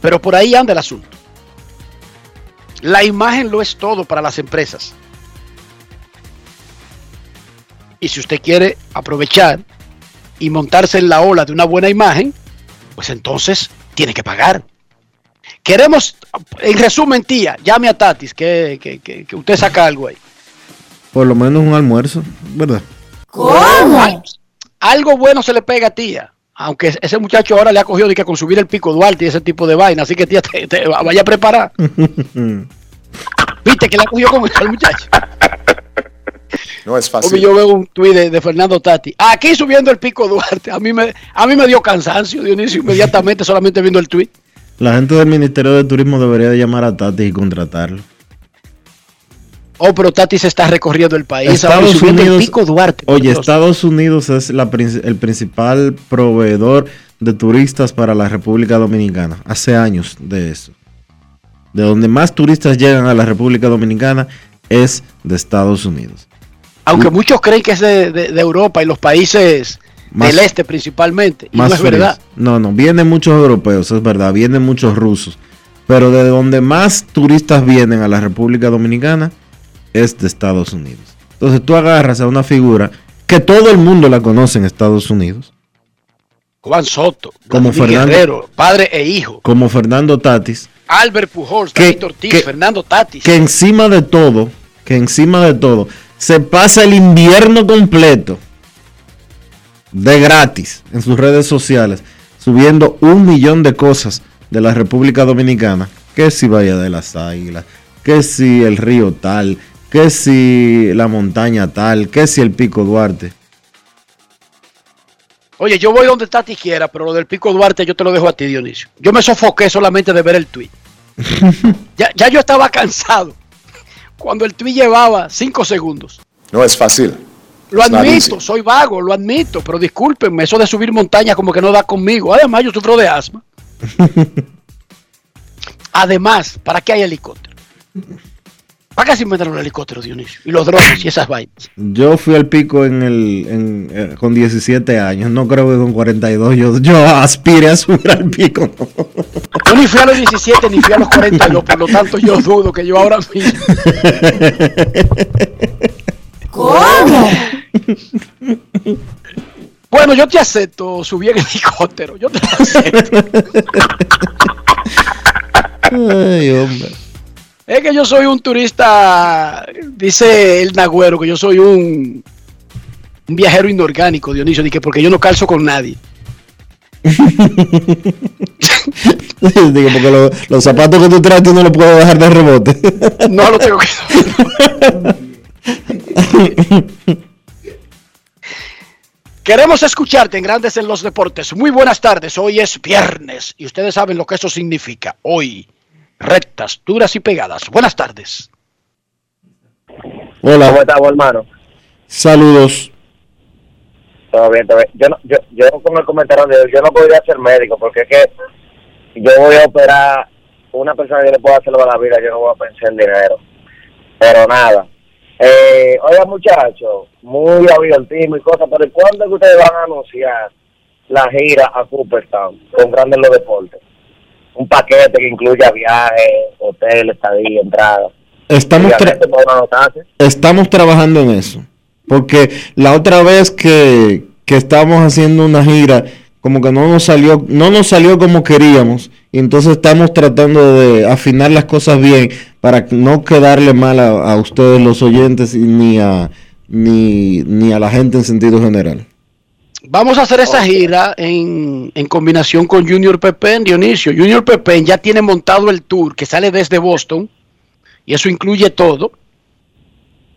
Pero por ahí anda el asunto. La imagen lo es todo para las empresas. Y si usted quiere aprovechar y montarse en la ola de una buena imagen, pues entonces tiene que pagar. Queremos, en resumen, tía, llame a Tatis, que, que- que- que usted saca algo ahí. Por lo menos un almuerzo, ¿verdad? ¿Cómo? Algo bueno se le pega a tía. Aunque ese muchacho ahora le ha cogido de que con subir el pico Duarte y ese tipo de vaina. Así que tía, te, te vaya a preparar. Viste que le ha cogido con al muchacho. No es fácil. yo veo un tuit de, de Fernando Tati. Aquí subiendo el pico Duarte. A mí me, a mí me dio cansancio, Dionisio, inmediatamente, solamente viendo el tuit. La gente del Ministerio de Turismo debería de llamar a Tati y contratarlo. Oh, pero Tati se está recorriendo el país. ahora, Estados subiendo Unidos, el pico Duarte. oye, Dios. Estados Unidos es la el principal proveedor de turistas para la República Dominicana. Hace años de eso. De donde más turistas llegan a la República Dominicana es de Estados Unidos. Aunque muchos creen que es de, de- de Europa y los países Más- del este principalmente. Y no es fríos. verdad. No, no, vienen muchos europeos, es verdad, vienen muchos rusos. Pero de donde más turistas vienen a la República Dominicana es de Estados Unidos. Entonces tú agarras a una figura que todo el mundo la conoce en Estados Unidos, Juan Soto, Como Fernando- Guerrero, padre e hijo. como Fernando Tatis, Albert Pujols, Que- David Ortiz, que- Fernando Tatis. que encima de todo, que encima de todo, se pasa el invierno completo de gratis en sus redes sociales, subiendo un millón de cosas de la República Dominicana, que si Bahía de las Águilas, que si el río tal, que si la montaña tal, que si el Pico Duarte. Oye, yo voy donde Tati quiera, pero lo del Pico Duarte yo te lo dejo a ti, Dionisio. Yo me sofoqué solamente de ver el tweet. ya, ya yo estaba cansado. Cuando el tweet llevaba 5 segundos. No es fácil. Lo admito, soy vago, lo admito, pero discúlpenme, eso de subir montañas como que no da conmigo. Además, yo sufro de asma. Además, ¿para qué hay helicóptero? ¿Para qué se inventaron los helicópteros, Dionisio? Y los drones y esas vainas. Yo fui al pico en el, en, eh, con 17 años, no creo que con 42 yo, yo aspire a subir al pico. Yo ni fui a los 17 ni fui a los 42, por lo tanto yo dudo que yo ahora mismo. ¿Cómo? Bueno, yo te acepto subir en helicóptero, yo te lo acepto. Ay, hombre. Es que yo soy un turista, dice el Nagüero, que yo soy un, un viajero inorgánico, Dionisio, di que porque yo no calzo con nadie. Porque lo- los zapatos que tú traes tú no los puedes dejar de rebote. No lo tengo que Queremos escucharte en Grandes en los Deportes. Muy buenas tardes. Hoy es viernes y ustedes saben lo que eso significa. Hoy, rectas, duras y pegadas. Buenas tardes. Hola. ¿Cómo estamos, hermano? Saludos. Todo bien, todo bien. Yo, no, yo, yo con el comentario de yo no podría ser médico porque es que yo voy a operar una persona que le pueda hacerlo a la vida, yo no voy a pensar en dinero. Pero nada. Eh, oiga, muchachos, muy abiertismo y cosas, pero ¿cuándo es que ustedes van a anunciar la gira a Cooperstown con Grandes los Deportes? Un paquete que incluya viajes, hotel, estadía, entrada. Estamos, tra- estamos trabajando en eso. Porque la otra vez que, que estábamos haciendo una gira, como que no nos salió, no nos salió como queríamos. Y entonces estamos tratando de afinar las cosas bien para no quedarle mal a, a ustedes los oyentes y ni a ni, ni a la gente en sentido general. Vamos a hacer esa gira en, en combinación con Junior Pepen, Dionisio. Junior Pepen ya tiene montado el tour que sale desde Boston y eso incluye todo.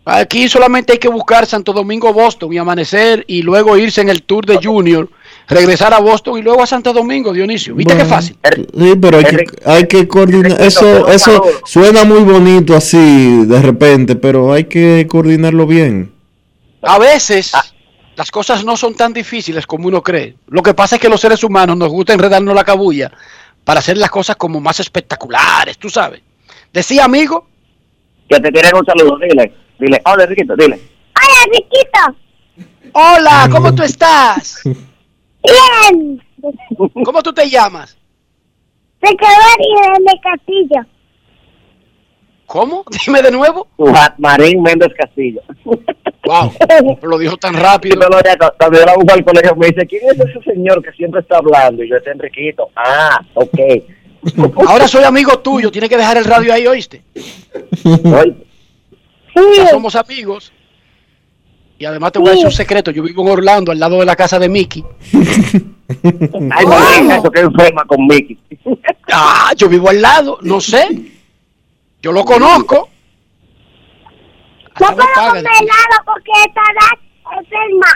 Aquí solamente hay que buscar Santo Domingo, Boston y amanecer y luego irse en el tour de Junior, regresar a Boston y luego a Santo Domingo, Dionisio. ¿Viste qué fácil? Sí, pero hay que, hay que coordinar. Eso, eso suena muy bonito así de repente, pero hay que coordinarlo bien. A veces las cosas no son tan difíciles como uno cree. Lo que pasa es que los seres humanos nos gusta enredarnos la cabulla para hacer las cosas como más espectaculares, tú sabes. Decía amigo. Que te tienen un saludo, dile. Dile, hola, Riquito, dile. Hola, Riquito. Hola, ¿cómo tú estás? Bien. ¿Cómo tú te llamas? Recabar de Castillo. ¿Cómo? Dime de nuevo. Marín Méndez Castillo. Wow, lo dijo tan rápido. Cuando yo la busco al colegio me dice, ¿quién es ese señor que siempre está hablando? Y yo, este Enriquito. Ah, ok. Ahora soy amigo tuyo, tienes que dejar el radio ahí, ¿oíste? Ya somos amigos. Y además te voy a decir un secreto, yo vivo en Orlando, al lado de la casa de Mickey. Ay, Marín, eso que enferma con Mickey. Ah, yo vivo al lado, no sé. Yo lo conozco. No puedo comer el- helado porque estará enferma.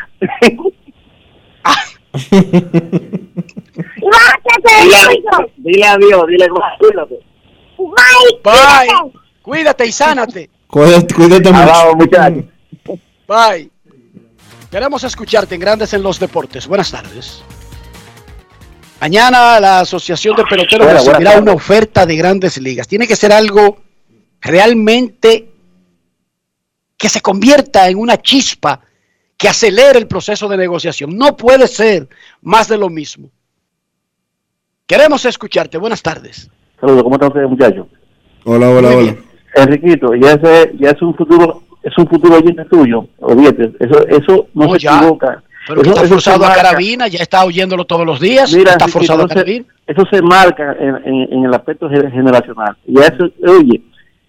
Bájate Dile, dile adiós, dile, cuídate. Bye. Bye. Cuídate y sánate. Cuídate, cuídate mucho. Bye. Queremos escucharte en Grandes en los Deportes. Buenas tardes. Mañana la Asociación de Peloteros recibirá una oferta de grandes ligas. Tiene que ser algo realmente que se convierta en una chispa que acelere el proceso de negociación. No puede ser más de lo mismo. Queremos escucharte. Buenas tardes. Saludos, ¿cómo están ustedes, muchachos? Hola, hola, hola. Enriquito, ya ese, ya es un futuro, es un futuro oyente tuyo, olvídate, eso, eso no, No, se ya. equivoca. Pero Eso- está forzado a carabina, ya está oyéndolo todos los días. Mira, está forzado a carabina. eso se marca en, en- en el aspecto gener- generacional. Y eso, oye,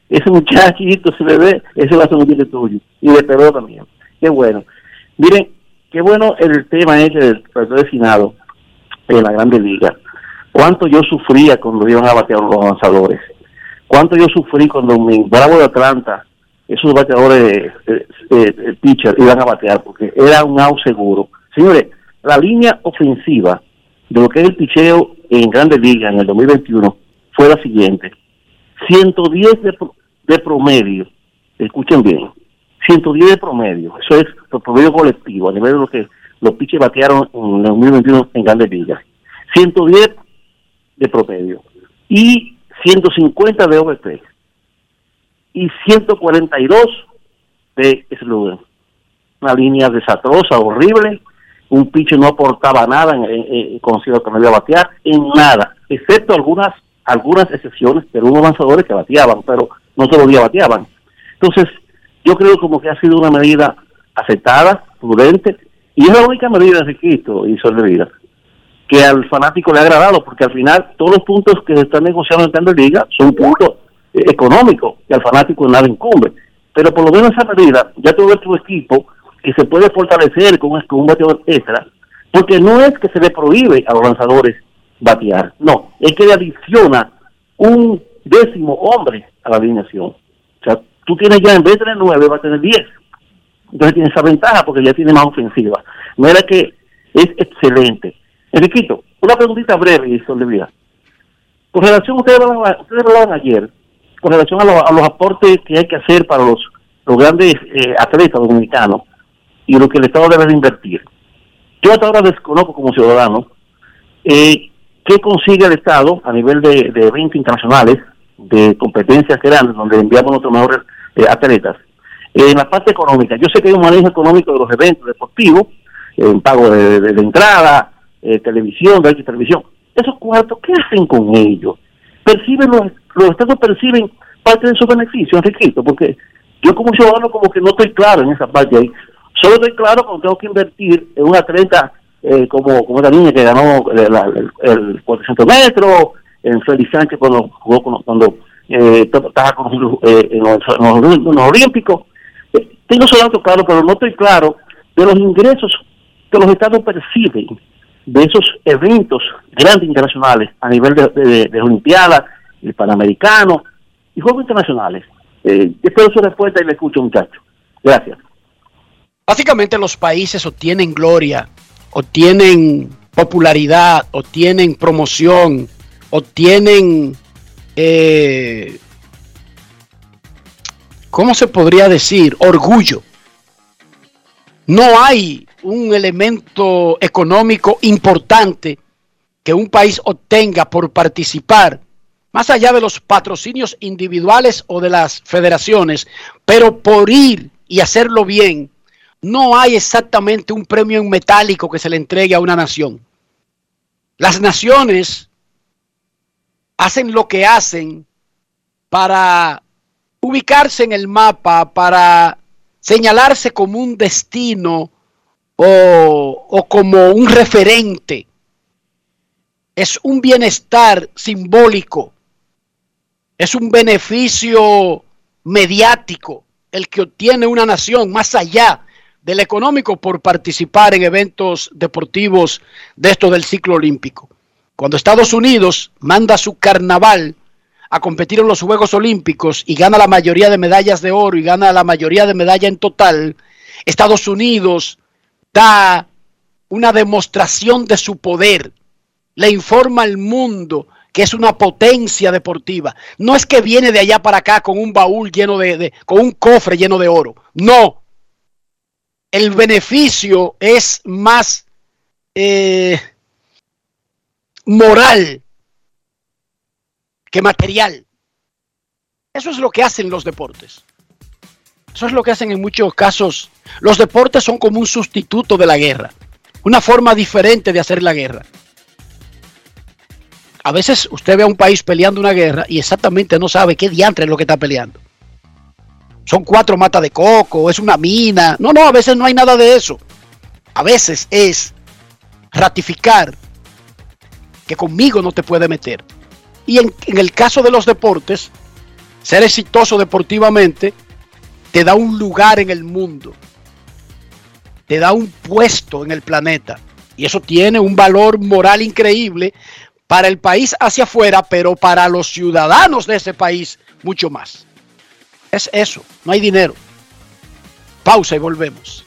ese muchachito, ese bebé, ese va a ser un oyente tuyo. Y de pelota también. Qué bueno. Miren, qué bueno el tema ese del partido destinado en la Grande Liga. Cuánto yo sufría cuando iban a batear los avanzadores. Cuánto yo sufrí cuando mi Bravo de Atlanta, esos bateadores, eh, eh, eh, pitcher, iban a batear, porque era un out seguro. Señores, la línea ofensiva de lo que es el picheo en Grandes Ligas en el 2021 fue la siguiente. 110 de, de promedio escuchen bien, 110 de promedio, eso es el promedio colectivo, a nivel de lo que los pitchers batearon en el 2021 en grandes ligas. 110 de promedio y 150 de OVP y 142 de Slugger. Una línea desastrosa, horrible. Un pitcher no aportaba nada en, en, considero que no iba a batear en nada, excepto algunas algunas excepciones, pero hubo lanzadores que bateaban, pero no todos los días bateaban. Entonces, yo creo como que ha sido una medida aceptada, prudente, y es la única medida, Riquito y Sol de Vida, que al fanático le ha agradado, porque al final todos los puntos que se están negociando en Grandes Liga son puntos eh, económicos, y al fanático nada incumbe. Pero por lo menos esa medida, ya todo tu equipo que se puede fortalecer con, con un bateador extra, porque no es que se le prohíbe a los lanzadores batear, no, es que le adiciona un décimo hombre a la alineación. O sea, tú tienes ya en vez de tener nueve, va a tener diez. Entonces tiene esa ventaja porque ya tiene más ofensiva. Mira que es excelente. Enriquito, una preguntita breve y. Con relación, ustedes hablaban, ayer, con relación a, lo- a los aportes que hay que hacer para los, los grandes eh, atletas dominicanos y lo que el Estado debe de invertir. Yo hasta ahora desconozco como ciudadano eh, qué consigue el Estado a nivel de, de eventos internacionales, de competencias grandes, donde enviamos nuestros mejores eh, atletas. En la parte económica, yo sé que hay un manejo económico de los eventos deportivos, en pago de, entrada, eh, televisión, de televisión. Esos cuartos, ¿qué hacen con ellos? Perciben los, los estados perciben parte de sus beneficios, Enriquito, porque yo como ciudadano como que no estoy claro en esa parte ahí. Solo estoy claro cuando tengo que invertir en un atleta eh, como, como esta niña que ganó la- el, el 400 metros, en Félix Sánchez cuando jugó con- cuando eh, estaba eh, en los Olímpicos. Eh, tengo esos datos claros, pero no estoy claro de los ingresos que los estados perciben de esos eventos grandes internacionales a nivel de, de, de Olimpiadas, el Panamericano y Juegos Internacionales. Eh, espero su respuesta y le escucho, muchachos. Gracias. Básicamente los países obtienen gloria, obtienen popularidad, obtienen promoción, obtienen, eh, ¿cómo se podría decir? Orgullo. No hay un elemento económico importante que un país obtenga por participar, más allá de los patrocinios individuales o de las federaciones, pero por ir y hacerlo bien, no hay exactamente un premio en metálico que se le entregue a una nación. Las naciones hacen lo que hacen para ubicarse en el mapa, para señalarse como un destino o, como un referente. Es un bienestar simbólico, es un beneficio mediático el que obtiene una nación más allá del económico por participar en eventos deportivos de esto del ciclo olímpico. Cuando Estados Unidos manda su carnaval a competir en los Juegos Olímpicos y gana la mayoría de medallas de oro y gana la mayoría de medallas en total, Estados Unidos da una demostración de su poder, le informa al mundo que es una potencia deportiva. No es que viene de allá para acá con un baúl lleno de, de con un cofre lleno de oro. No, el beneficio es más eh, moral que material. Eso es lo que hacen los deportes. Eso es lo que hacen en muchos casos. Los deportes son como un sustituto de la guerra, una forma diferente de hacer la guerra. A veces usted ve a un país peleando una guerra y exactamente no sabe qué diantre es lo que está peleando son cuatro matas de coco, es una mina. No, no, a veces no hay nada de eso. A veces es ratificar que conmigo no te puede meter. Y en, el caso de los deportes, ser exitoso deportivamente te da un lugar en el mundo, te da un puesto en el planeta. Y eso tiene un valor moral increíble para el país hacia afuera, pero para los ciudadanos de ese país mucho más. Es eso, no hay dinero. Pausa y volvemos.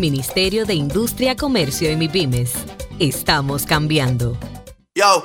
Ministerio de Industria, Comercio y MIPYMES. Estamos cambiando. Yo,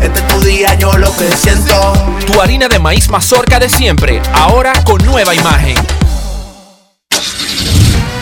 Este es tu. Tu harina de maíz mazorca de siempre, ahora con nueva imagen.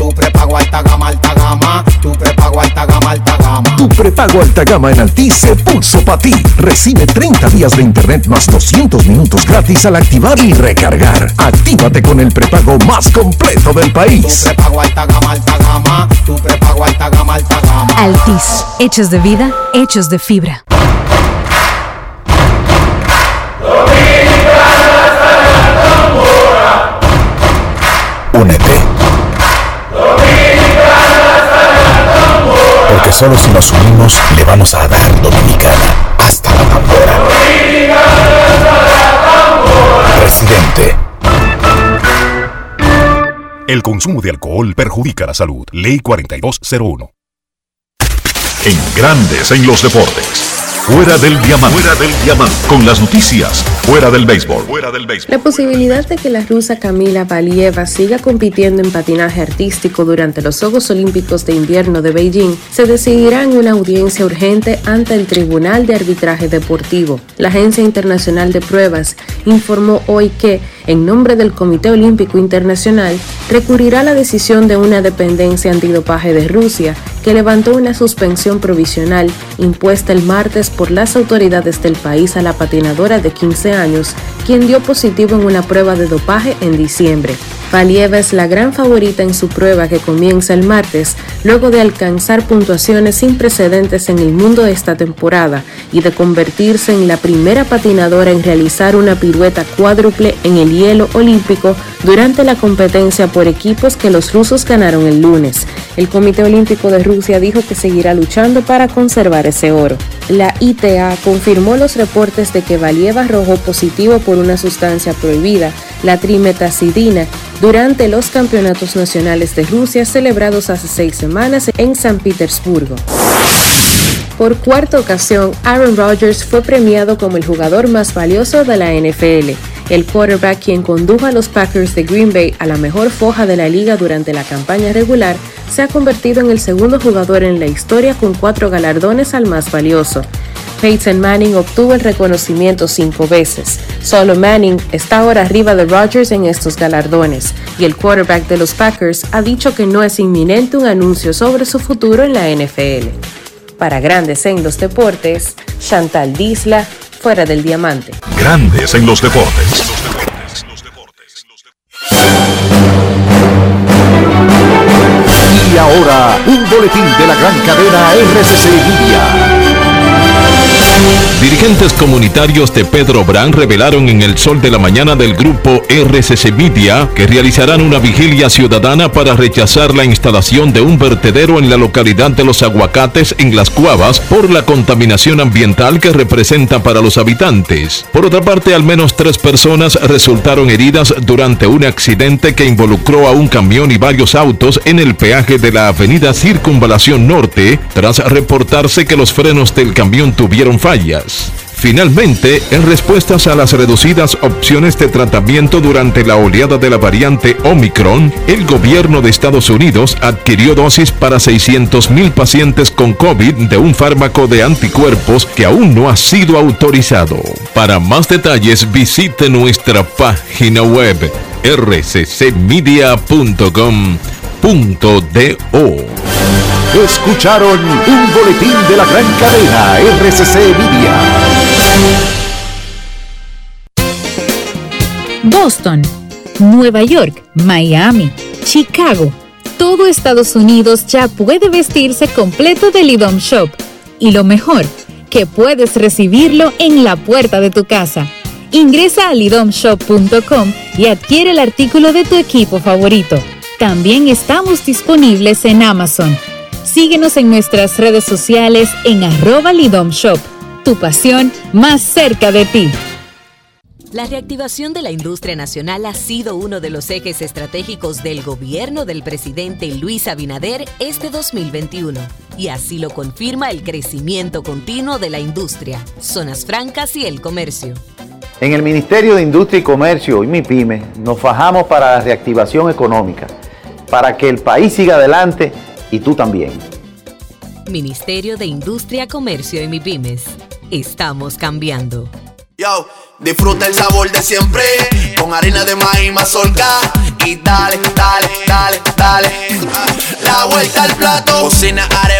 Tu prepago alta gama, alta gama. Tu prepago alta gama, alta gama. Tu prepago alta gama en Altis se puso para ti. Recibe 30 días de internet más 200 minutos gratis al activar y recargar. Actívate con el prepago más completo del país. Tu prepago alta gama, alta gama. Tu prepago alta gama, alta gama. Altis, hechos de vida, hechos de fibra. Únete. Solo si nos unimos le vamos a dar Dominicana hasta la tambora. Presidente. El consumo de alcohol perjudica la salud. Ley 4201. En Grandes en los Deportes. Fuera del diamante. Fuera del diamante. Con las noticias. Fuera del béisbol. Fuera del béisbol. La posibilidad de que la rusa Camila Valieva siga compitiendo en patinaje artístico durante los Juegos Olímpicos de Invierno de Beijing se decidirá en una audiencia urgente ante el Tribunal de Arbitraje Deportivo. La Agencia Internacional de Pruebas informó hoy que, en nombre del Comité Olímpico Internacional, recurrirá la decisión de una dependencia antidopaje de Rusia que levantó una suspensión provisional impuesta el martes por las autoridades del país a la patinadora de 15 años, quien dio positivo en una prueba de dopaje en diciembre. Valieva es la gran favorita en su prueba que comienza el martes, luego de alcanzar puntuaciones sin precedentes en el mundo de esta temporada y de convertirse en la primera patinadora en realizar una pirueta cuádruple en el hielo olímpico durante la competencia por equipos que los rusos ganaron el lunes. El Comité Olímpico de Rusia dijo que seguirá luchando para conservar ese oro. La ITA confirmó los reportes de que Valieva arrojó positivo por una sustancia prohibida, la trimetazidina, durante los campeonatos nacionales de Rusia celebrados hace seis semanas en San Petersburgo. Por cuarta ocasión, Aaron Rodgers fue premiado como el jugador más valioso de la NFL. El quarterback, quien condujo a los Packers de Green Bay a la mejor foja de la liga durante la campaña regular, se ha convertido en el segundo jugador en la historia con cuatro galardones al más valioso. Peyton Manning obtuvo el reconocimiento cinco veces. Solo Manning está ahora arriba de Rodgers en estos galardones, y el quarterback de los Packers ha dicho que no es inminente un anuncio sobre su futuro en la NFL. Para Grandes en los Deportes, Chantal Disla, fuera del diamante. Grandes en los deportes. Y ahora, un boletín de la gran cadena RCC Libia. Yeah. Dirigentes comunitarios de Pedro Brand revelaron en el sol de la mañana del grupo RCC Media que realizarán una vigilia ciudadana para rechazar la instalación de un vertedero en la localidad de Los Aguacates en Las Cuavas por la contaminación ambiental que representa para los habitantes. Por otra parte, al menos tres personas resultaron heridas durante un accidente que involucró a un camión y varios autos en el peaje de la avenida Circunvalación Norte tras reportarse que los frenos del camión tuvieron fallas. Finalmente, en respuestas a las reducidas opciones de tratamiento durante la oleada de la variante Omicron, el gobierno de Estados Unidos adquirió dosis para 600.000 pacientes con COVID de un fármaco de anticuerpos que aún no ha sido autorizado. Para más detalles, visite nuestra página web rccmedia.com.do. Escucharon un boletín de la gran cadena RCC Media. Boston, Nueva York, Miami, Chicago. Todo Estados Unidos ya puede vestirse completo del IDOM Shop. Y lo mejor, que puedes recibirlo en la puerta de tu casa. Ingresa a lidomshop.com y adquiere el artículo de tu equipo favorito. También estamos disponibles en Amazon. Síguenos en nuestras redes sociales en arroba Lidom Shop. Tu pasión más cerca de ti. La reactivación de la industria nacional ha sido uno de los ejes estratégicos del gobierno del presidente Luis Abinader este 2021. Y así lo confirma el crecimiento continuo de la industria, zonas francas y el comercio. En el Ministerio de Industria y Comercio y MIPYME nos fajamos para la reactivación económica, para que el país siga adelante y tú también. Ministerio de Industria, Comercio y MIPIMES. Estamos cambiando. Yo, disfruta el sabor de siempre con harina de maíz mazorca y dale, dale, dale, dale. La vuelta al plato, cocina arepa,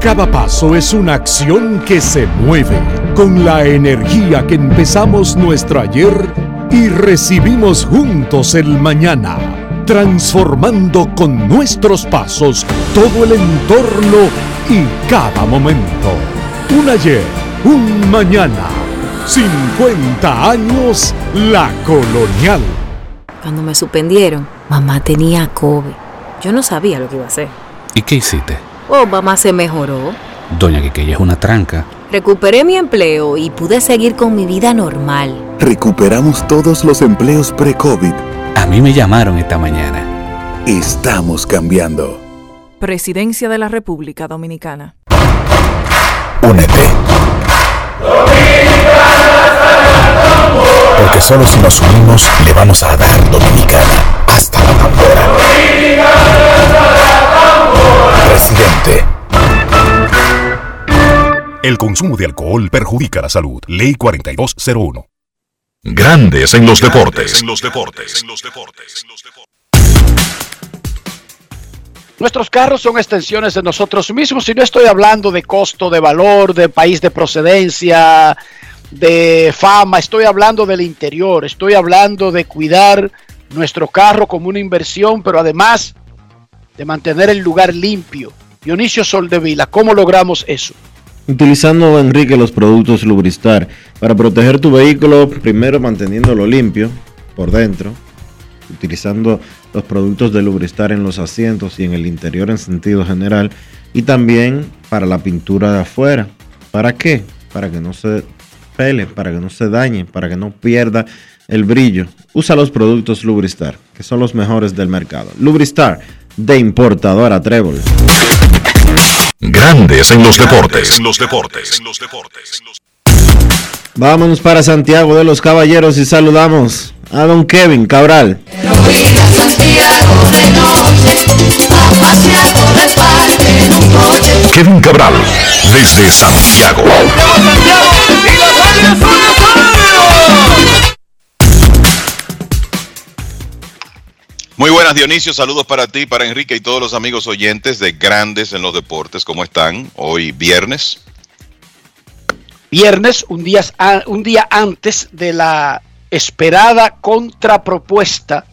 Cada paso es una acción que se mueve con la energía que empezamos nuestro ayer y recibimos juntos el mañana, transformando con nuestros pasos todo el entorno y cada momento. Un ayer, un mañana, 50 años la colonial. Cuando me suspendieron, mamá tenía COVID. Yo no sabía lo que iba a hacer. ¿Y qué hiciste? Oh, mamá se mejoró. Doña Quiqueya es una tranca. Recuperé mi empleo y pude seguir con mi vida normal. Recuperamos todos los empleos pre-COVID. A mí me llamaron esta mañana. Estamos cambiando. Presidencia de la República Dominicana. Únete. Porque solo si nos unimos le vamos a dar Dominicana hasta la tambora. Presidente. El consumo de alcohol perjudica la salud. Ley 4201. Grandes en los deportes. los deportes. Nuestros carros son extensiones de nosotros mismos y no estoy hablando de costo, de valor, de país de procedencia, de fama, estoy hablando del interior, estoy hablando de cuidar nuestro carro como una inversión, pero además de mantener el lugar limpio. Dionisio Soldevila, ¿cómo logramos eso? Utilizando, Enrique, los productos Lubristar para proteger tu vehículo, primero manteniéndolo limpio por dentro, utilizando los productos de Lubristar en los asientos y en el interior en sentido general, y también para la pintura de afuera. ¿Para qué? Para que no se pele, para que no se dañe, para que no pierda el brillo. Usa los productos Lubristar, que son los mejores del mercado. Lubristar, de importadora Trébol. Grandes en los deportes. los deportes. Vámonos para Santiago de los Caballeros y saludamos a don Kevin Cabral. Kevin Cabral, desde Santiago. Y las águilas son buenas, Dionisio. Saludos para ti, para Enrique y todos los amigos oyentes de Grandes en los Deportes. ¿Cómo están? Hoy viernes. Viernes, un día, un día antes de la esperada contrapropuesta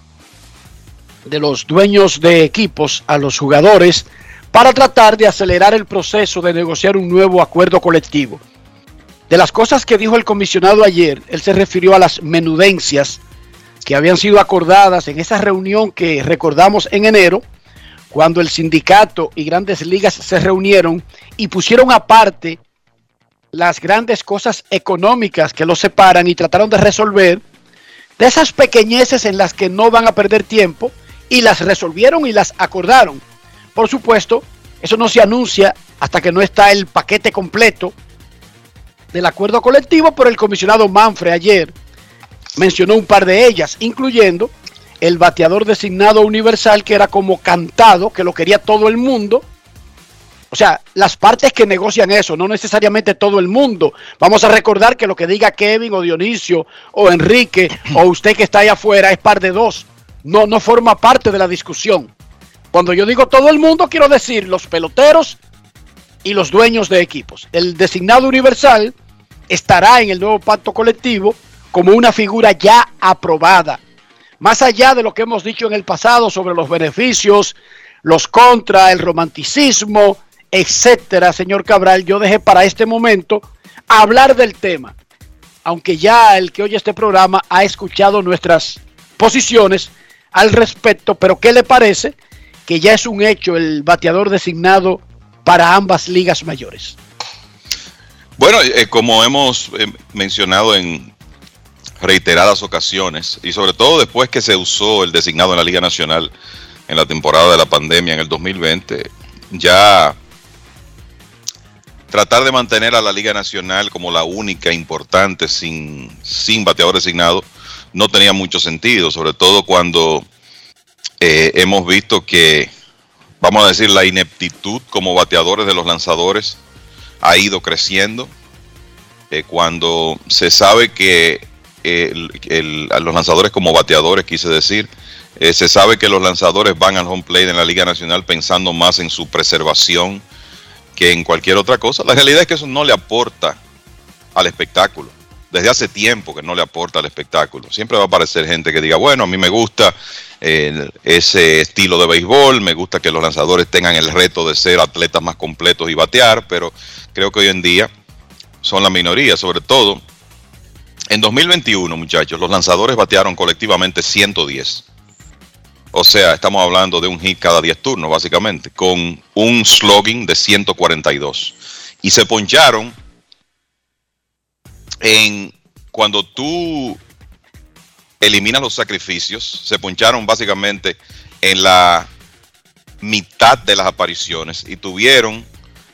de los dueños de equipos a los jugadores para tratar de acelerar el proceso de negociar un nuevo acuerdo colectivo. De las cosas que dijo el comisionado ayer, él se refirió a las menudencias que habían sido acordadas en esa reunión que recordamos en enero, cuando el sindicato y grandes ligas se reunieron y pusieron aparte las grandes cosas económicas que los separan y trataron de resolver, de esas pequeñeces en las que no van a perder tiempo, y las resolvieron y las acordaron. Por supuesto, eso no se anuncia hasta que no está el paquete completo del acuerdo colectivo, pero el comisionado Manfred ayer mencionó un par de ellas, incluyendo el bateador designado universal, que era como cantado, que lo quería todo el mundo. O sea, las partes que negocian eso, no necesariamente todo el mundo. Vamos a recordar que lo que diga Kevin o Dionisio o Enrique o usted que está ahí afuera es par de dos no, no forma parte de la discusión. Cuando yo digo todo el mundo, quiero decir los peloteros y los dueños de equipos. El designado universal estará en el nuevo pacto colectivo como una figura ya aprobada. Más allá de lo que hemos dicho en el pasado sobre los beneficios, los contra, el romanticismo, etcétera, señor Cabral, yo dejé para este momento hablar del tema. Aunque ya el que oye este programa ha escuchado nuestras posiciones al respecto, pero ¿qué le parece que ya es un hecho el bateador designado para ambas ligas mayores? Bueno, eh, como hemos eh, mencionado en reiteradas ocasiones, y sobre todo después que se usó el designado en la Liga Nacional en la temporada de la pandemia en el 2020, ya tratar de mantener a la Liga Nacional como la única importante sin, sin bateador designado no tenía mucho sentido, sobre todo cuando eh, hemos visto que, vamos a decir, la ineptitud como bateadores de los lanzadores ha ido creciendo. Eh, cuando se sabe que los lanzadores como bateadores, quise decir, eh, se sabe que los lanzadores van al home plate en la Liga Nacional pensando más en su preservación que en cualquier otra cosa. La realidad es que eso no le aporta al espectáculo desde hace tiempo que no le aporta al espectáculo. Siempre va a aparecer gente que diga, bueno, a mí me gusta eh, ese estilo de béisbol, me gusta que los lanzadores tengan el reto de ser atletas más completos y batear, pero creo que hoy en día son la minoría, sobre todo en 2021, muchachos, los lanzadores batearon colectivamente 110. O sea, estamos hablando de un hit cada 10 turnos, básicamente, con un slogan de 142. Y se poncharon en cuando tú eliminas los sacrificios, se poncharon básicamente en la mitad de las apariciones y tuvieron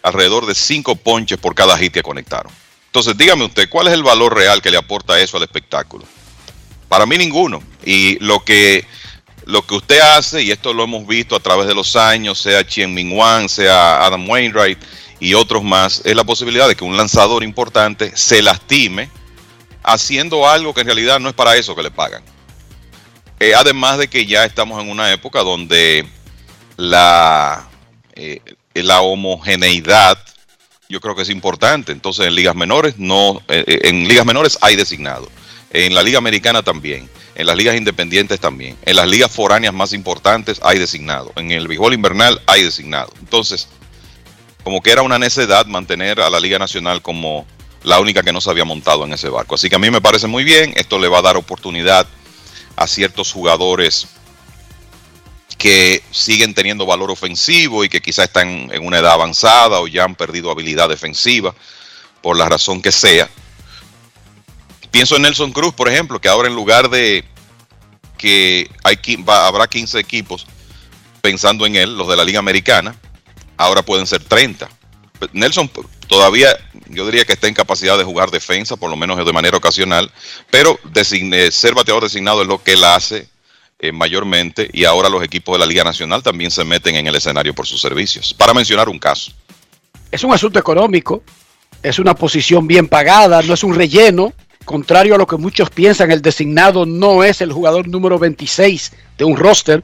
alrededor de cinco ponches por cada hit que conectaron. Entonces, dígame usted, ¿cuál es el valor real que le aporta eso al espectáculo? Para mí ninguno. Y lo que lo que usted hace, y esto lo hemos visto a través de los años, sea Chien Ming Wan, sea Adam Wainwright, y otros más, es la posibilidad de que un lanzador importante se lastime haciendo algo que en realidad no es para eso que le pagan. Eh, además de que ya estamos en una época donde la, eh, la homogeneidad yo creo que es importante. Entonces en ligas menores no, eh, en ligas menores hay designado. En la liga americana también. En las ligas independientes también. En las ligas foráneas más importantes hay designado. En el béisbol invernal hay designado. Entonces, como que era una necedad mantener a la Liga Nacional como la única que no se había montado en ese barco. Así que a mí me parece muy bien, esto le va a dar oportunidad a ciertos jugadores que siguen teniendo valor ofensivo y que quizá están en una edad avanzada o ya han perdido habilidad defensiva, por la razón que sea. Pienso en Nelson Cruz, por ejemplo, que ahora en lugar de que hay, habrá 15 equipos pensando en él, los de la Liga Americana, ahora pueden ser 30. Nelson todavía yo diría que está en capacidad de jugar defensa, por lo menos de manera ocasional, pero ser bateador designado es lo que él hace eh, mayormente y ahora los equipos de la Liga Nacional también se meten en el escenario por sus servicios. Para mencionar un caso. Es un asunto económico, es una posición bien pagada, no es un relleno. Contrario a lo que muchos piensan, el designado no es el jugador número 26 de un roster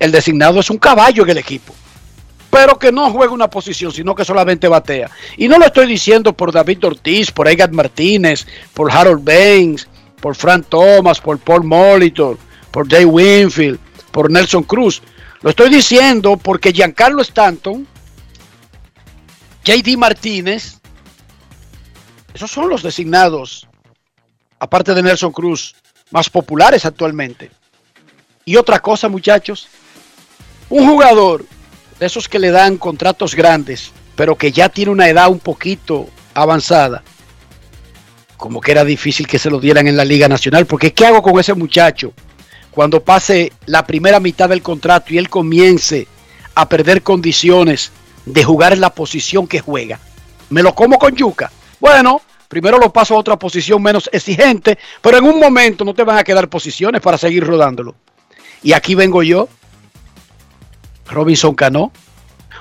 El designado es un caballo en el equipo. Pero que no juega una posición, sino que solamente batea. Y no lo estoy diciendo por David Ortiz, por Edgar Martínez, por Harold Baines, por Frank Thomas, por Paul Molitor, por Dave Winfield, por Nelson Cruz. Lo estoy diciendo porque Giancarlo Stanton, JD Martínez, esos son los designados, aparte de Nelson Cruz, más populares actualmente. Y otra cosa, muchachos, un jugador de esos que le dan contratos grandes, pero que ya tiene una edad un poquito avanzada, como que era difícil que se lo dieran en la Liga Nacional, porque ¿qué hago con ese muchacho cuando pase la primera mitad del contrato y él comience a perder condiciones de jugar en la posición que juega? ¿Me lo como con yuca? Bueno, primero lo paso a otra posición menos exigente, pero en un momento no te van a quedar posiciones para seguir rodándolo. Y aquí vengo yo, Robinson Cano.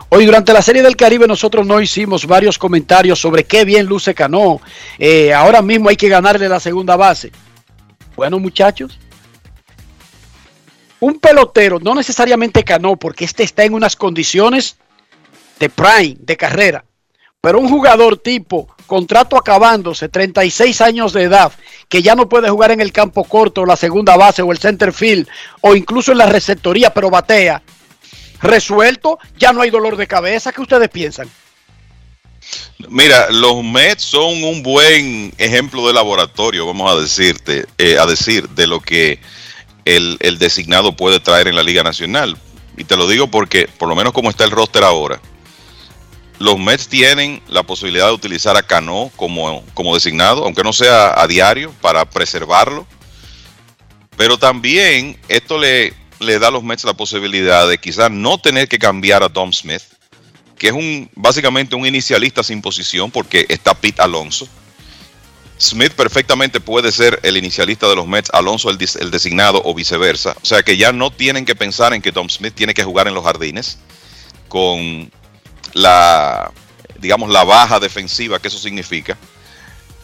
Hoy durante la Serie del Caribe nosotros no hicimos varios comentarios sobre qué bien luce Cano. Eh, ahora mismo hay que ganarle la segunda base. Bueno muchachos, un pelotero, no necesariamente Cano, porque este está en unas condiciones de prime, de carrera. Pero un jugador tipo contrato acabándose, 36 años de edad, que ya no puede jugar en el campo corto, la segunda base o el center field, o incluso en la receptoría, pero batea, resuelto, ya no hay dolor de cabeza. ¿Qué ustedes piensan? Mira, los Mets son un buen ejemplo de laboratorio, vamos a decirte, eh, a decir de lo que el, designado puede traer en la Liga Nacional. Y te lo digo porque, por lo menos como está el roster ahora, los Mets tienen la posibilidad de utilizar a Cano como, como designado, aunque no sea a diario, para preservarlo. Pero también esto le, le da a los Mets la posibilidad de quizás no tener que cambiar a Tom Smith, que es un básicamente un inicialista sin posición porque está Pete Alonso. Smith perfectamente puede ser el inicialista de los Mets, Alonso el, designado o viceversa. O sea que ya no tienen que pensar en que Tom Smith tiene que jugar en los jardines con la, digamos, la baja defensiva que eso significa.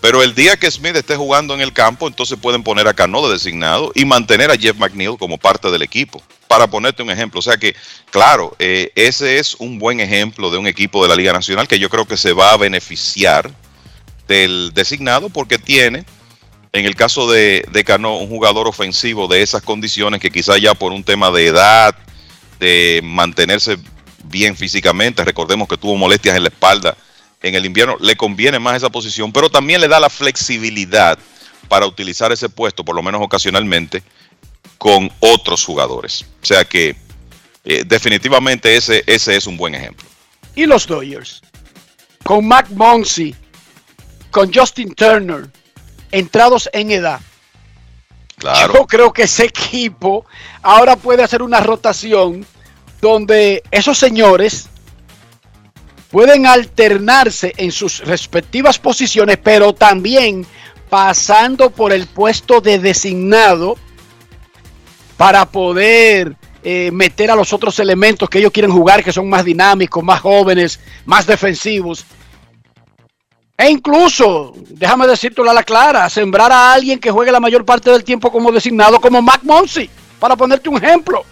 Pero el día que Smith esté jugando en el campo, entonces pueden poner a Cano de designado y mantener a Jeff McNeil como parte del equipo. Para ponerte un ejemplo. O sea que, claro, eh, ese es un buen ejemplo de un equipo de la Liga Nacional que yo creo que se va a beneficiar del designado porque tiene, en el caso de, Cano, un jugador ofensivo de esas condiciones que quizá ya por un tema de edad, de mantenerse bien físicamente, recordemos que tuvo molestias en la espalda en el invierno, le conviene más esa posición, pero también le da la flexibilidad para utilizar ese puesto, por lo menos ocasionalmente, con otros jugadores. O sea que eh, definitivamente ese, ese es un buen ejemplo. ¿Y los Dodgers? Con Mac Monsi, con Justin Turner, entrados en edad. Claro. Yo creo que ese equipo ahora puede hacer una rotación donde esos señores pueden alternarse en sus respectivas posiciones, pero también pasando por el puesto de designado para poder eh, meter a los otros elementos que ellos quieren jugar, que son más dinámicos, más jóvenes, más defensivos. E incluso, déjame decirte a la clara, sembrar a alguien que juegue la mayor parte del tiempo como designado, como Mac Monsi, para ponerte un ejemplo.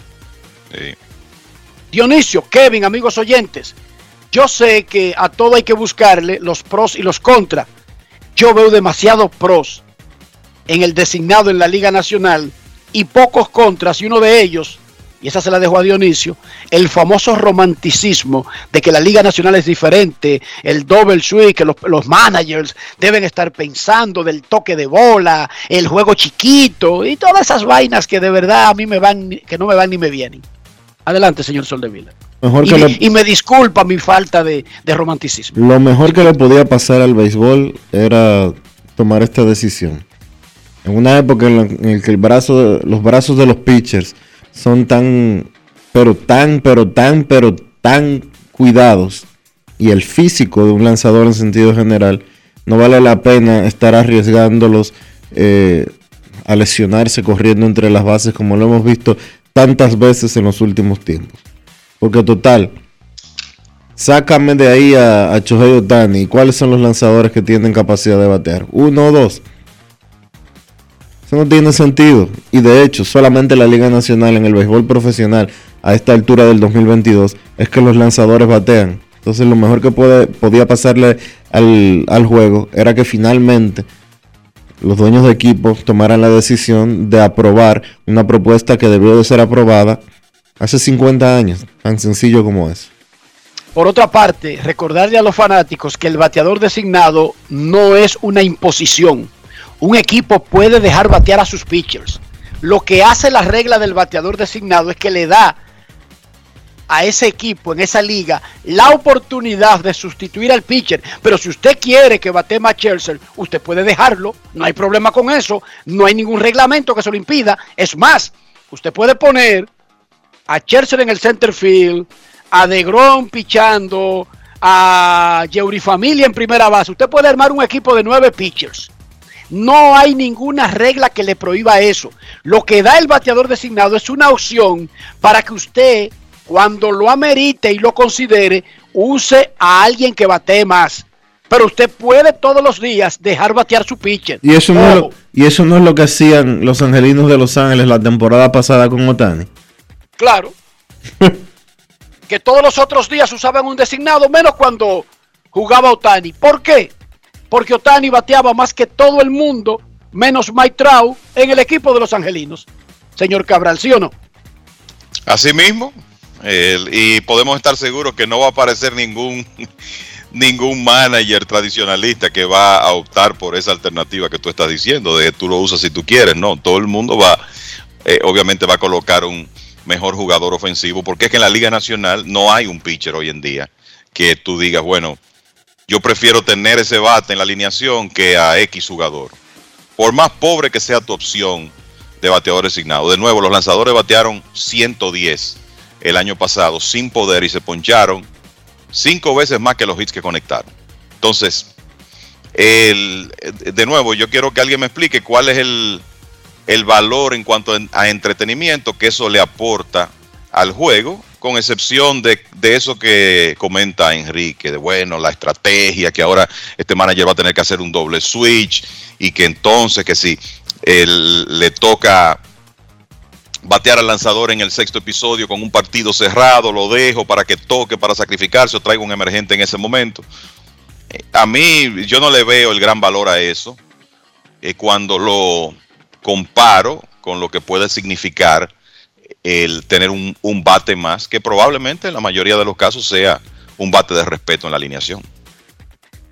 Sí. Dionisio, Kevin, amigos oyentes, yo sé que a todo hay que buscarle los pros y los contras. Yo veo demasiados pros en el designado en la Liga Nacional y pocos contras, y uno de ellos, y esa se la dejo a Dionisio, el famoso romanticismo de que la Liga Nacional es diferente, el double swing, que los, los managers deben estar pensando del toque de bola, el juego chiquito y todas esas vainas que de verdad a mí me van, que no me van ni me vienen. Adelante, señor Soldevila. Mejor Y, que le- y me disculpa mi falta de, de romanticismo. Lo mejor que le podía pasar al béisbol era tomar esta decisión. En una época en la en que el brazo, los brazos de los pitchers son tan, pero tan, pero tan, pero tan cuidados y el físico de un lanzador en sentido general, no vale la pena estar arriesgándolos eh, a lesionarse corriendo entre las bases como lo hemos visto tantas veces en los últimos tiempos. Porque total, sácame de ahí a, a Shohei Ohtani. ¿Y cuáles son los lanzadores que tienen capacidad de batear? Uno o dos. Eso no tiene sentido. Y de hecho, solamente la Liga Nacional en el béisbol profesional a esta altura del 2022 es que los lanzadores batean. Entonces lo mejor que puede, podía pasarle al, al juego era que finalmente los dueños de equipo tomaran la decisión de aprobar una propuesta que debió de ser aprobada hace 50 años, tan sencillo como es. Por otra parte, recordarle a los fanáticos que el bateador designado no es una imposición. Un equipo puede dejar batear a sus pitchers. Lo que hace la regla del bateador designado es que le da a ese equipo en esa liga la oportunidad de sustituir al pitcher. Pero si usted quiere que bate más Chelsea, usted puede dejarlo. No hay problema con eso. No hay ningún reglamento que se lo impida. Es más, usted puede poner a Chelsea en el center field, a DeGrom pichando, a Yeuri Familia en primera base. Usted puede armar un equipo de nueve pitchers. No hay ninguna regla que le prohíba eso. Lo que da el bateador designado es una opción para que usted, cuando lo amerite y lo considere, use a alguien que batee más. Pero usted puede todos los días dejar batear su pitcher. Y eso, no es lo, y eso no es lo que hacían los angelinos de Los Ángeles la temporada pasada con Otani. Claro. que todos los otros días usaban un designado, menos cuando jugaba Otani. ¿Por qué? Porque Otani bateaba más que todo el mundo, menos Mike Trout, en el equipo de los angelinos. Señor Cabral, ¿sí o no? Así mismo, y podemos estar seguros que no va a aparecer ningún ningún manager tradicionalista que va a optar por esa alternativa que tú estás diciendo, de tú lo usas si tú quieres, no, todo el mundo va, eh, obviamente va a colocar un mejor jugador ofensivo, porque es que en la Liga Nacional no hay un pitcher hoy en día que tú digas, bueno, yo prefiero tener ese bate en la alineación que a X jugador. Por más pobre que sea tu opción de bateador designado. De nuevo, los lanzadores batearon 110 el año pasado sin poder y se poncharon cinco veces más que los hits que conectaron. Entonces, de nuevo, yo quiero que alguien me explique cuál es el, el valor en cuanto a entretenimiento que eso le aporta al juego, con excepción de, de eso que comenta Enrique, de bueno, la estrategia, que ahora este manager va a tener que hacer un doble switch y que entonces que si él, le toca batear al lanzador en el sexto episodio con un partido cerrado, lo dejo para que toque, para sacrificarse o traigo un emergente en ese momento. Eh, A mí yo no le veo el gran valor a eso eh, cuando lo comparo con lo que puede significar el tener un, un bate más, que probablemente en la mayoría de los casos sea un bate de respeto en la alineación.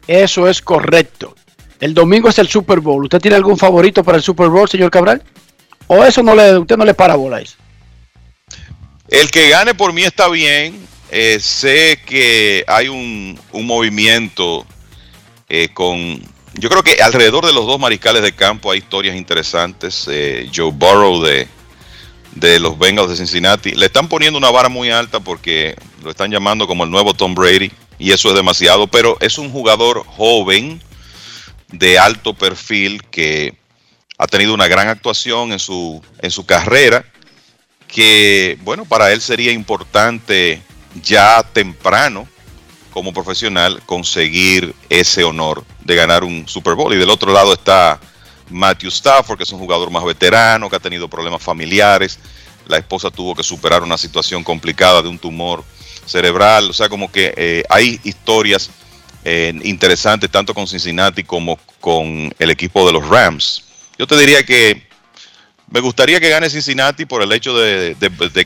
Eso es correcto. El domingo es el Super Bowl. ¿Usted tiene algún favorito para el Super Bowl, señor Cabral? ¿O eso no le, usted no le para bola a eso? El que gane por mí está bien. Eh, sé que hay un, un movimiento eh, con... Yo creo que alrededor de los dos mariscales de campo hay historias interesantes. Eh, Joe Burrow de, de los Bengals de Cincinnati. Le están poniendo una vara muy alta porque lo están llamando como el nuevo Tom Brady. Y eso es demasiado. Pero es un jugador joven de alto perfil que ha tenido una gran actuación en su, en su carrera que, bueno, para él sería importante ya temprano como profesional conseguir ese honor de ganar un Super Bowl. Y del otro lado está Matthew Stafford, que es un jugador más veterano, que ha tenido problemas familiares. La esposa tuvo que superar una situación complicada de un tumor cerebral. O sea, como que eh, hay historias eh, interesantes tanto con Cincinnati como con el equipo de los Rams. Yo te diría que me gustaría que gane Cincinnati por el hecho de,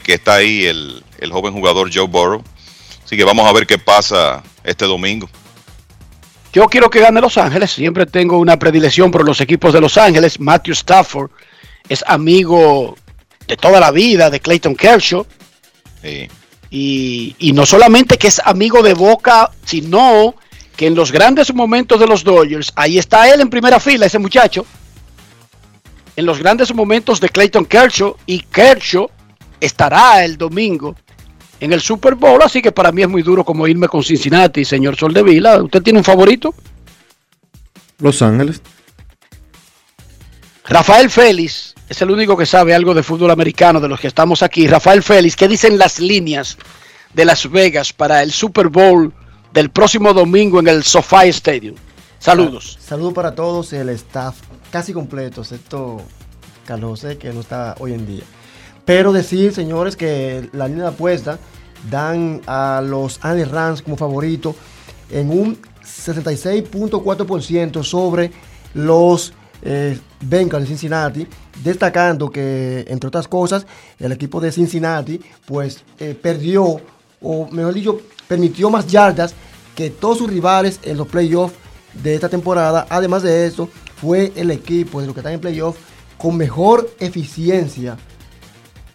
que está ahí el, el joven jugador Joe Burrow. Así que vamos a ver qué pasa este domingo. Yo quiero que gane Los Ángeles. Siempre tengo una predilección por los equipos de Los Ángeles. Matthew Stafford es amigo de toda la vida de Clayton Kershaw. Sí. Y, y no solamente que es amigo de Boca, sino que en los grandes momentos de los Dodgers, ahí está él en primera fila, ese muchacho. En los grandes momentos de Clayton Kershaw y Kershaw estará el domingo en el Super Bowl, así que para mí es muy duro como irme con Cincinnati, señor Soldevila. ¿Usted tiene un favorito? Los Ángeles. Rafael Félix es el único que sabe algo de fútbol americano de los que estamos aquí. Rafael Félix, ¿qué dicen las líneas de Las Vegas para el Super Bowl del próximo domingo en el SoFi Stadium? Saludos. Saludos para todos y el staff casi completo, excepto Carlos José, que no está hoy en día. Pero decir, señores, que la línea de apuesta dan a los Andy Rams como favorito en un 66.4% sobre los eh, Bengals de Cincinnati, destacando que, entre otras cosas, el equipo de Cincinnati, pues, eh, perdió, o mejor dicho, permitió más yardas que todos sus rivales en los playoffs de esta temporada. Además de eso, fue el equipo de los que están en playoffs con mejor eficiencia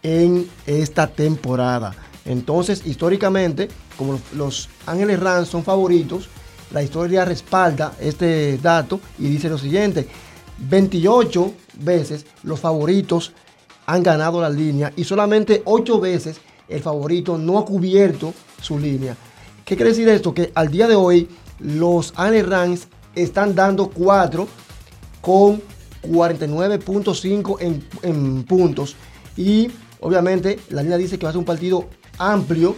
en esta temporada. Entonces, históricamente, como los- Ángeles Rams son favoritos, la historia respalda este dato y dice lo siguiente, 28 veces los favoritos han ganado la línea y solamente 8 veces el favorito no ha cubierto su línea. ¿Qué quiere decir esto? Que al día de hoy los Ángeles Rams están dando 4 con 49.5 en, en puntos. Y obviamente la línea dice que va a ser un partido amplio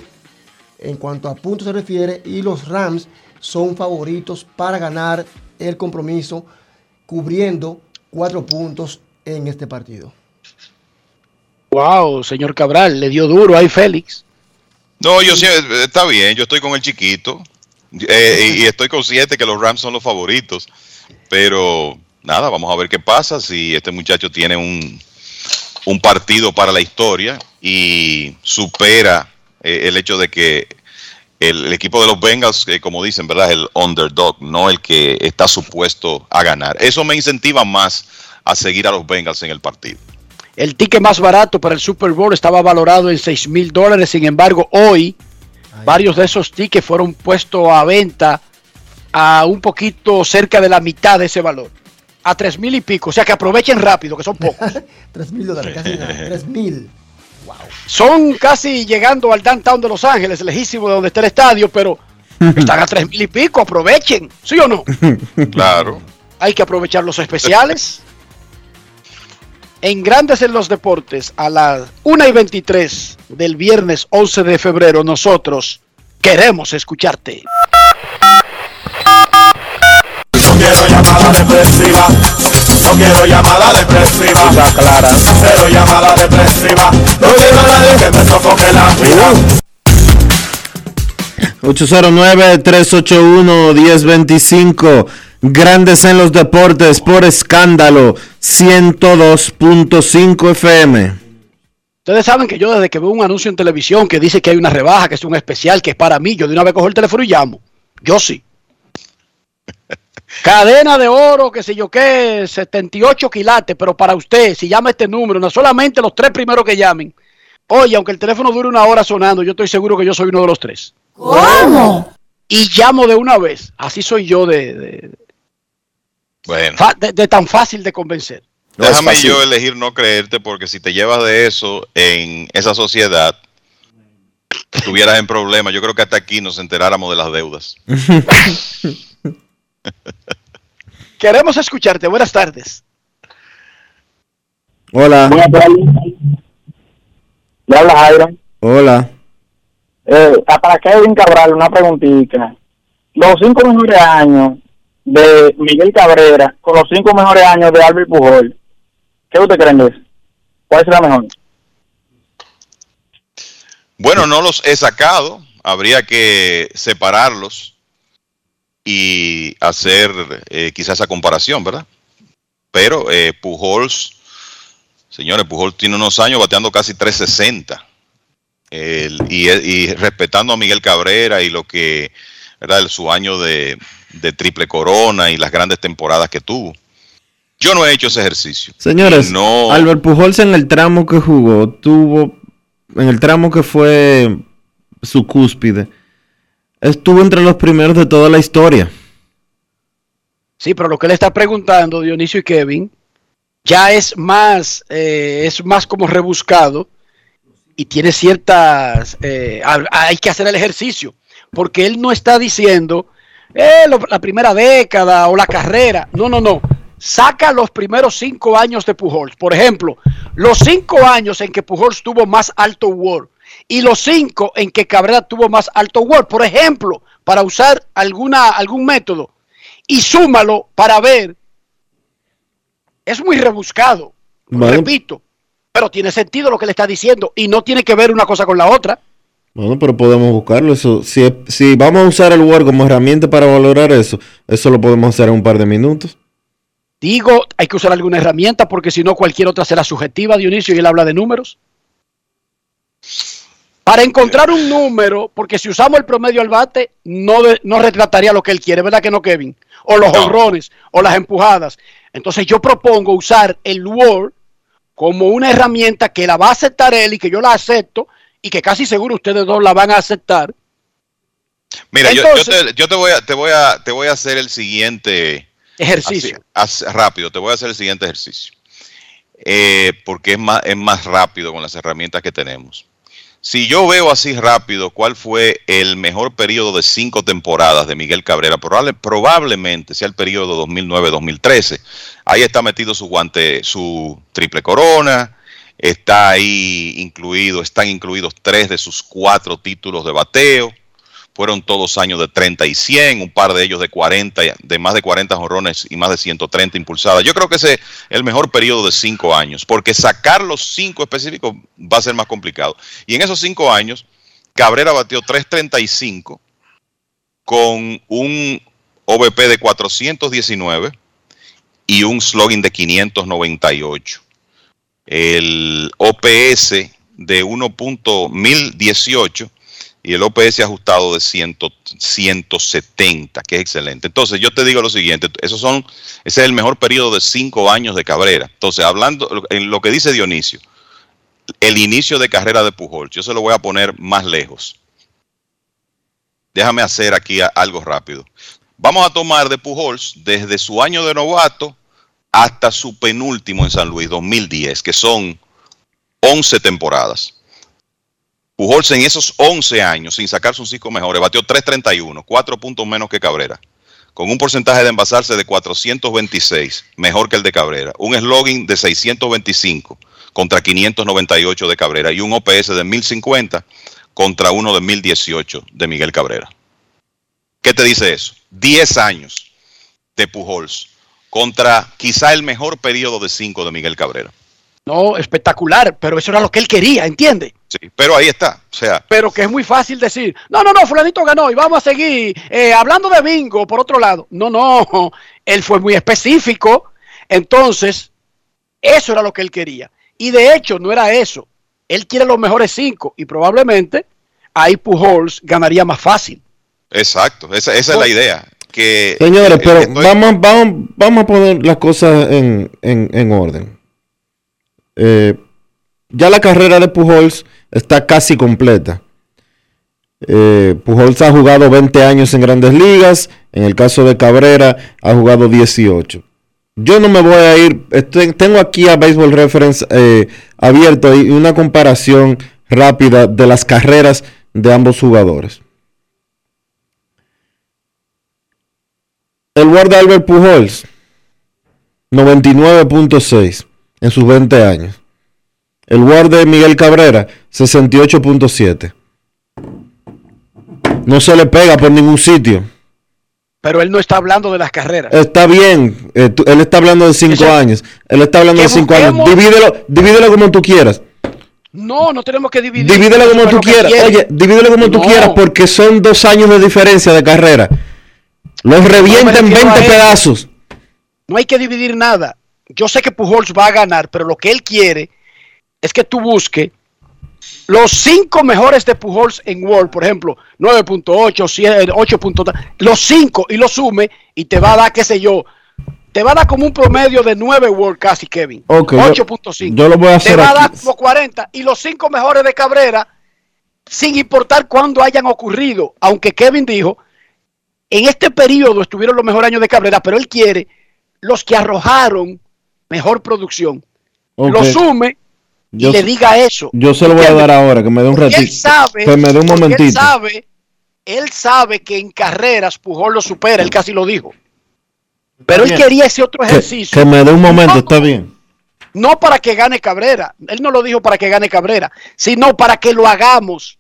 en cuanto a puntos se refiere. Y los Rams son favoritos para ganar el compromiso cubriendo 4 puntos en este partido. Wow, señor Cabral, le dio duro ahí Félix. No, yo sí, eh, está bien, yo estoy con el chiquito eh, y estoy consciente que los Rams son los favoritos, pero nada, vamos a ver qué pasa si este muchacho tiene un, un partido para la historia y supera eh, el hecho de que el, el equipo de los Bengals, eh, como dicen, ¿verdad? Es el underdog, no el que está supuesto a ganar. Eso me incentiva más a seguir a los Bengals en el partido. El ticket más barato para el Super Bowl estaba valorado en 6 mil dólares. Sin embargo, hoy varios de esos tickets fueron puestos a venta a un poquito cerca de la mitad de ese valor. A 3 mil y pico. O sea que aprovechen rápido, que son pocos. 3 mil dólares, casi nada. 3 mil. Son casi llegando al downtown de Los Ángeles, lejísimo de donde está el estadio, pero están a 3 mil y pico. Aprovechen. ¿Sí o no? Claro. Hay que aprovechar los especiales. En Grandes en los Deportes, a las 1 y 23 del viernes 11 de febrero, nosotros queremos escucharte. No quiero llamada depresiva. clara. Cero llamada depresiva. No quiero a nadie que me sofoque la vida. 809-381-1025. Grandes en los deportes por escándalo 102.5 FM. Ustedes saben que yo desde que veo un anuncio en televisión que dice que hay una rebaja, que es un especial, que es para mí, yo de una vez cojo el teléfono y llamo. Yo sí. Cadena de oro, que sé yo qué, 78 quilates, pero para usted, si llama este número, no solamente los tres primeros que llamen. Oye, aunque el teléfono dure una hora sonando, yo estoy seguro que yo soy uno de los tres. ¿Cómo? Y llamo de una vez. Así soy yo de, de- Bueno. de tan fácil de convencer. Déjame yo elegir no creerte porque si te llevas de eso en esa sociedad, estuvieras en problemas. Yo creo que hasta aquí nos enteráramos de las deudas. Queremos escucharte. Buenas tardes. Hola. Le habla Jairo. Hola. Eh, ah, para Kevin Cabral, una preguntita. Los cinco mejores años de Miguel Cabrera con los cinco mejores años de Albert Pujol, ¿qué usted creen de eso? ¿Cuál será mejor? Bueno, no los he sacado. Habría que separarlos y hacer eh, quizás esa comparación, ¿verdad? Pero eh, Pujols, señores, Pujols tiene unos años bateando casi 360. El- y, y respetando a Miguel Cabrera y lo que, ¿verdad? Su año de, de triple corona y las grandes temporadas que tuvo. Yo no he hecho ese ejercicio. Señores, no, Albert Pujols en el tramo que jugó, tuvo, en el tramo que fue su cúspide, estuvo entre los primeros de toda la historia. Sí, pero lo que le está preguntando Dionisio y Kevin ya es más, eh, es más como rebuscado y tiene ciertas, eh, ha- hay que hacer el ejercicio, porque él no está diciendo eh, la primera década o la carrera, no, no, no, saca los primeros cinco años de Pujols, por ejemplo, los cinco años en que Pujols tuvo más alto WAR y los cinco en que Cabrera tuvo más alto WAR, por ejemplo, para usar alguna, algún método y súmalo para ver. Es muy rebuscado. Bueno, Repito, Pero tiene sentido lo que le está diciendo y no tiene que ver una cosa con la otra. Bueno, pero podemos buscarlo. Eso, si, si vamos a usar el Word como herramienta para valorar eso, eso lo podemos hacer en un par de minutos. Digo, hay que usar alguna herramienta porque si no cualquier otra será subjetiva, Dionisio, y él habla de números. Para encontrar un número, porque si usamos el promedio al bate, no, de- no retrataría lo que él quiere, ¿verdad que no, Kevin? O los honrones, o las empujadas. Entonces yo propongo usar el Word como una herramienta que la va a aceptar él y que yo la acepto y que casi seguro ustedes dos la van a aceptar. Mira, yo- te, yo te voy a, te voy a, te voy a hacer el siguiente Ejercicio. así- rápido, te voy a hacer el siguiente ejercicio. Eh, porque es más, es más rápido con las herramientas que tenemos. Si yo veo así rápido cuál fue el mejor periodo de cinco temporadas de Miguel Cabrera, probable- probablemente sea el periodo 2009-2013. Ahí está metido su guante, su triple corona, está ahí incluido, están incluidos tres de sus cuatro títulos de bateo. Fueron todos años de 30 y 100, un par de ellos de 40, de más de 40 jorrones y más de 130 impulsadas. Yo creo que ese es el mejor periodo de cinco años, porque sacar los cinco específicos va a ser más complicado. Y en esos cinco años, Cabrera batió 335 con un OVP de 419 y un slogan de 598. El OPS de 1.1018 y el OPS ajustado de 100 170, que es excelente. Entonces, yo te digo lo siguiente, esos son, ese es el mejor periodo de cinco años de Cabrera. Entonces, hablando en lo que dice Dionisio, el inicio de carrera de Pujol, yo se lo voy a poner más lejos. Déjame hacer aquí algo rápido. Vamos a tomar de Pujols desde su año de novato hasta su penúltimo en San Luis, 2010, que son 11 temporadas. Pujols en esos 11 años, sin sacar sus cinco mejores, batió 331, 4 puntos menos que Cabrera, con un porcentaje de envasarse de 426, mejor que el de Cabrera, un slogan de 625 contra 598 de Cabrera y un OPS de 1050 contra uno de 1018 de Miguel Cabrera. ¿Qué te dice eso? 10 años de Pujols contra quizá el mejor periodo de 5 de Miguel Cabrera. No, espectacular, pero eso era lo que él quería, ¿entiende? Sí, pero ahí está. O sea, Pero que es muy fácil decir, no, no, no, fulanito ganó y vamos a seguir eh, hablando de bingo por otro lado. No, no, él fue muy específico. Entonces, eso era lo que él quería. Y de hecho, no era eso. Él quiere los mejores cinco y probablemente ahí Pujols ganaría más fácil. exacto, esa, esa es la idea. Que Señores, eh, pero estoy- vamos, vamos, vamos a poner las cosas en, en- en orden. Eh, ya la carrera de Pujols está casi completa. Eh, Pujols ha jugado 20 años en grandes ligas. En el caso de Cabrera, ha jugado 18. Yo no me voy a ir. tengo aquí a Baseball Reference eh, abierto y una comparación rápida de las carreras de ambos jugadores. El de Albert Pujols, 99.6 en sus 20 años. El Ward de Miguel Cabrera, 68.7. No se le pega por ningún sitio. Pero él no está hablando de las carreras. Está bien, eh, tú- él está hablando de 5 Eso- años. Él está hablando de 5 años. Divídelo, divídelo como tú quieras. No, no tenemos que dividir. Divídelo como tú quieras. Oye, divídelo como tú quieras porque son dos años de diferencia de carrera. Los revienta en refiero a 20 eso. pedazos. No hay que dividir nada. Yo sé que Pujols va a ganar, pero lo que él quiere es que tú busques los cinco mejores de Pujols en World, por ejemplo, 9.8, 7, 8. Los cinco y los sume y te va a dar, qué sé yo, te va a dar como un promedio de 9 World casi, Kevin. Ok, yo- 8.5. yo lo voy a hacer Te va a dar como 40 y los cinco mejores de Cabrera, sin importar cuándo hayan ocurrido, aunque Kevin dijo, en este periodo estuvieron los mejores años de Cabrera, pero él quiere los que arrojaron mejor producción. Ok. Lo sume y Yo le se- diga eso. Yo se lo voy a dar ahora, que me dé un ratito. Él sabe, Que me dé un momentito. Él sabe, él sabe que en carreras Pujol lo supera, él casi lo dijo. Pero él quería ese otro ejercicio. que me dé un momento, está bien. No para que gane Cabrera. Él no lo dijo para que gane Cabrera, sino para que lo hagamos.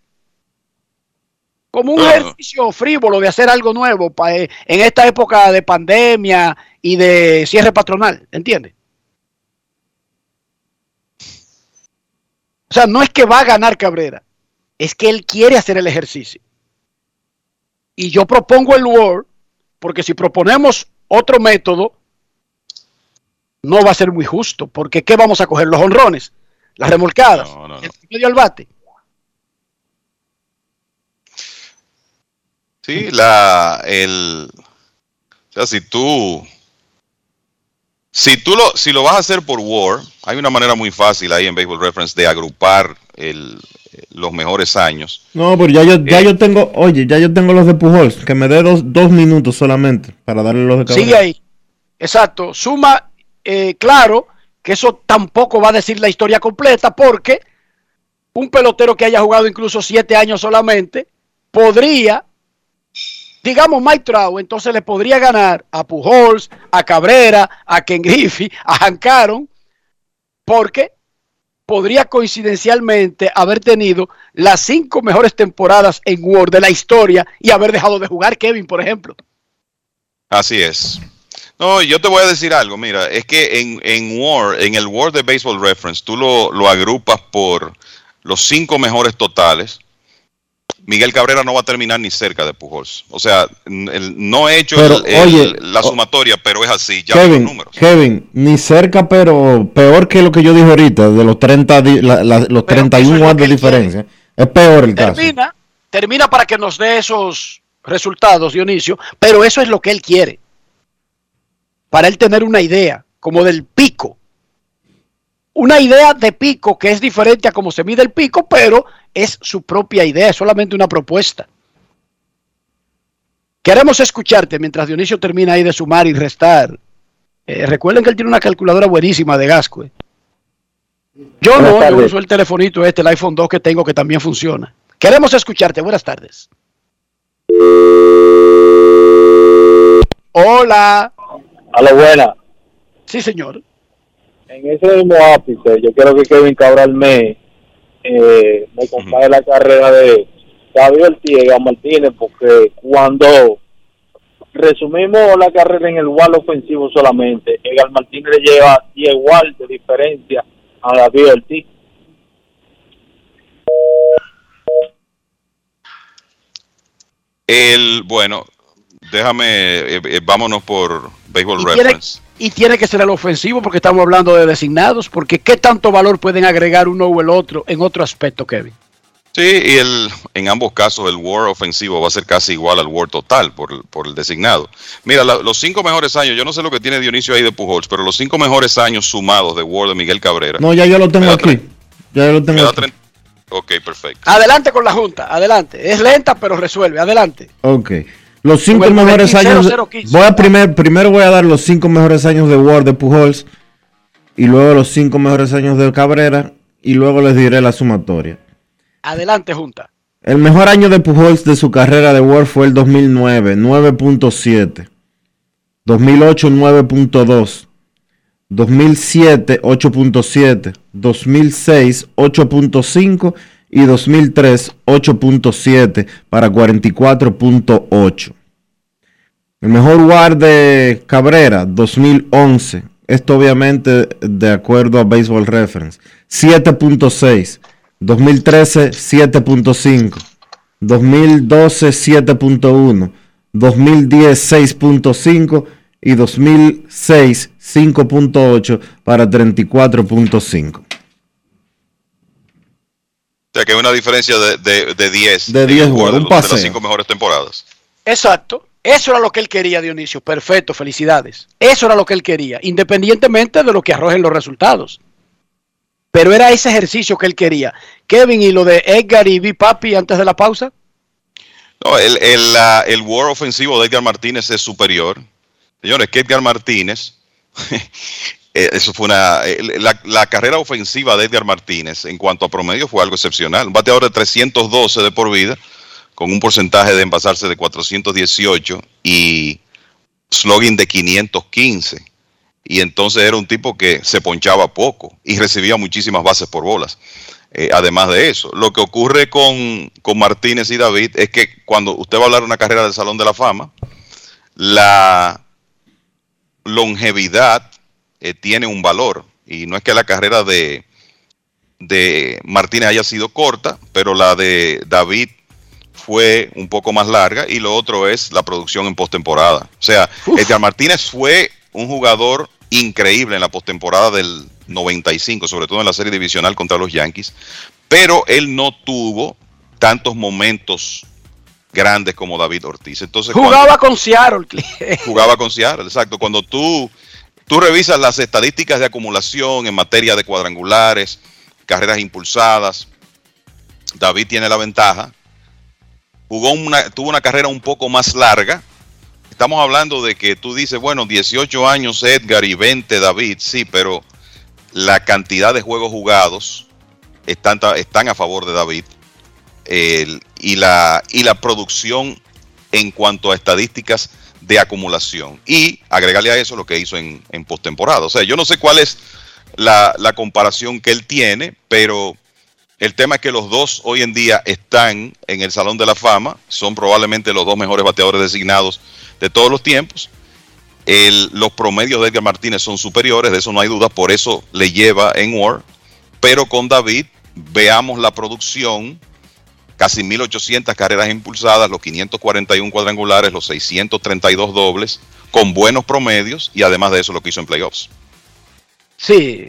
Como un ejercicio frívolo de hacer algo nuevo pa- eh, en esta época de pandemia y de cierre patronal. ¿Entiendes? O sea, no es que va a ganar Cabrera, es que él quiere hacer el ejercicio. Y yo propongo el Word, porque si proponemos otro método, no va a ser muy justo, porque ¿qué vamos a coger? Los honrones, las remolcadas, el medio al bate. Sí, la, el, o sea, si tú, si tú lo, si lo vas a hacer por War, hay una manera muy fácil ahí en Baseball Reference de agrupar el, los mejores años. No, pero ya yo, ya Eh. yo tengo, oye, ya yo tengo los de Pujols, que me dé dos, dos minutos solamente para darle los de Cabrera. Sigue ahí. Exacto. Suma, eh, claro, que eso tampoco va a decir la historia completa porque un pelotero que haya jugado incluso siete años solamente podría, digamos Mike Trout, entonces le podría ganar a Pujols, a Cabrera, a Ken Griffey, a Hank Aaron, porque podría coincidencialmente haber tenido las cinco mejores temporadas en World de la historia y haber dejado de jugar Kevin, por ejemplo. Así es. No, yo te voy a decir algo, mira, es que en, en War, en el War de Baseball Reference, tú lo, lo agrupas por los cinco mejores totales. Miguel Cabrera no va a terminar ni cerca de Pujols. O sea, el- no he hecho Pero, el- el- oye, la o- sumatoria, pero es así, ya los Kevin, números. Kevin, ni cerca, pero peor que lo que yo dije ahorita, de los 30, di- la- la- los 31 watts de diferencia. Es peor el caso. termina, termina para que nos dé esos resultados, Dionisio, pero eso es lo que él quiere. Para él tener una idea, como del pico. Una idea de pico que es diferente a cómo se mide el pico, pero es su propia idea, es solamente una propuesta. Queremos escucharte mientras Dionisio termina ahí de sumar y restar. Eh, recuerden que él tiene una calculadora buenísima de Gascue. Yo Buenas no, yo uso el telefonito este, el iPhone 2 que tengo que también funciona. Queremos escucharte. Buenas tardes. Hola. A lo buena. Sí, señor. En ese mismo ápice, yo quiero que Kevin Cabral me, eh, me compare la carrera de David Ortiz y Egan Martínez, porque cuando resumimos la carrera en el wall ofensivo solamente, Egan Martínez le lleva 10 wall de diferencia a David Ortiz. El, bueno, déjame, eh, eh, vámonos por Baseball Reference. Y tiene que ser el ofensivo porque estamos hablando de designados, porque ¿qué tanto valor pueden agregar uno o el otro en otro aspecto, Kevin? Sí, y el, en ambos casos el WAR ofensivo va a ser casi igual al WAR total por, el- por el designado. Mira, la- los cinco mejores años, yo no sé lo que tiene Dionisio ahí de Pujols, pero los cinco mejores años sumados de WAR de Miguel Cabrera. No, ya yo lo tengo aquí. Ya yo lo tengo aquí. Ok, perfecto. Adelante con la Junta, adelante. Es lenta, pero resuelve. Adelante. Ok. Los cinco mejores años. 0015. Voy a primer, primero voy a dar los cinco mejores años de Ward de Pujols. Y luego los cinco mejores años de Cabrera. Y luego les diré la sumatoria. Adelante, Junta. El mejor año de Pujols de su carrera de Ward fue el 2009, 9.7. 2008, 9.2. 2007, 8.7. 2006, 8.5. Y 2003, 8.7 para 44.8. El mejor WAR de Cabrera, 2011. Esto obviamente de acuerdo a Baseball Reference. 7.6. 2013, 7.5. 2012, 7.1. 2010, 6.5. Y 2006, 5.8 para 34.5. Sea que hay una diferencia de, de, de 10. De en el 10 WAR juegos, de, un de las cinco mejores temporadas. Exacto. Eso era lo que él quería, Dionisio. Perfecto, felicidades. Eso era lo que él quería, independientemente de lo que arrojen los resultados. Pero era ese ejercicio que él quería. Kevin, y lo de Edgar y B. Papi antes de la pausa. No, el, el, el WAR ofensivo de Edgar Martínez es superior. Señores, que Edgar Martínez, eso fue una. La, la carrera ofensiva de Edgar Martínez en cuanto a promedio fue algo excepcional. Un bateador de 312 de por vida, con un porcentaje de envasarse de 418 y slogan de 515. Y entonces era un tipo que se ponchaba poco y recibía muchísimas bases por bolas. Eh, además de eso, lo que ocurre con, con Martínez y David es que cuando usted va a hablar de una carrera del Salón de la Fama, la longevidad eh, tiene un valor. Y no es que la carrera de, de Martínez haya sido corta, pero la de David fue un poco más larga y lo otro es la producción en postemporada. O sea, Edgar Martínez fue un jugador increíble en la postemporada del 95, sobre todo en la serie divisional contra los Yankees, pero él no tuvo tantos momentos grandes como David Ortiz. Entonces, jugaba con Seattle. jugaba con Seattle, exacto. Cuando tú, tú revisas las estadísticas de acumulación en materia de cuadrangulares, carreras impulsadas, David tiene la ventaja. Jugó una, tuvo una carrera un poco más larga. Estamos hablando de que tú dices, bueno, 18 años Edgar y 20 David, sí, pero la cantidad de juegos jugados están, a favor de David y, la, y la producción en cuanto a estadísticas de acumulación. Y agregarle a eso lo que hizo en, postemporada. O sea, yo no sé cuál es la, la, comparación que él tiene, pero el tema es que los dos hoy en día están en el Salón de la Fama, son probablemente los dos mejores bateadores designados de todos los tiempos. El, los promedios de Edgar Martínez son superiores, de eso no hay duda, por eso le lleva en War. Pero con David, veamos la producción casi 1.800 carreras impulsadas, los 541 cuadrangulares, los 632 dobles, con buenos promedios y además de eso lo que hizo en playoffs. Sí,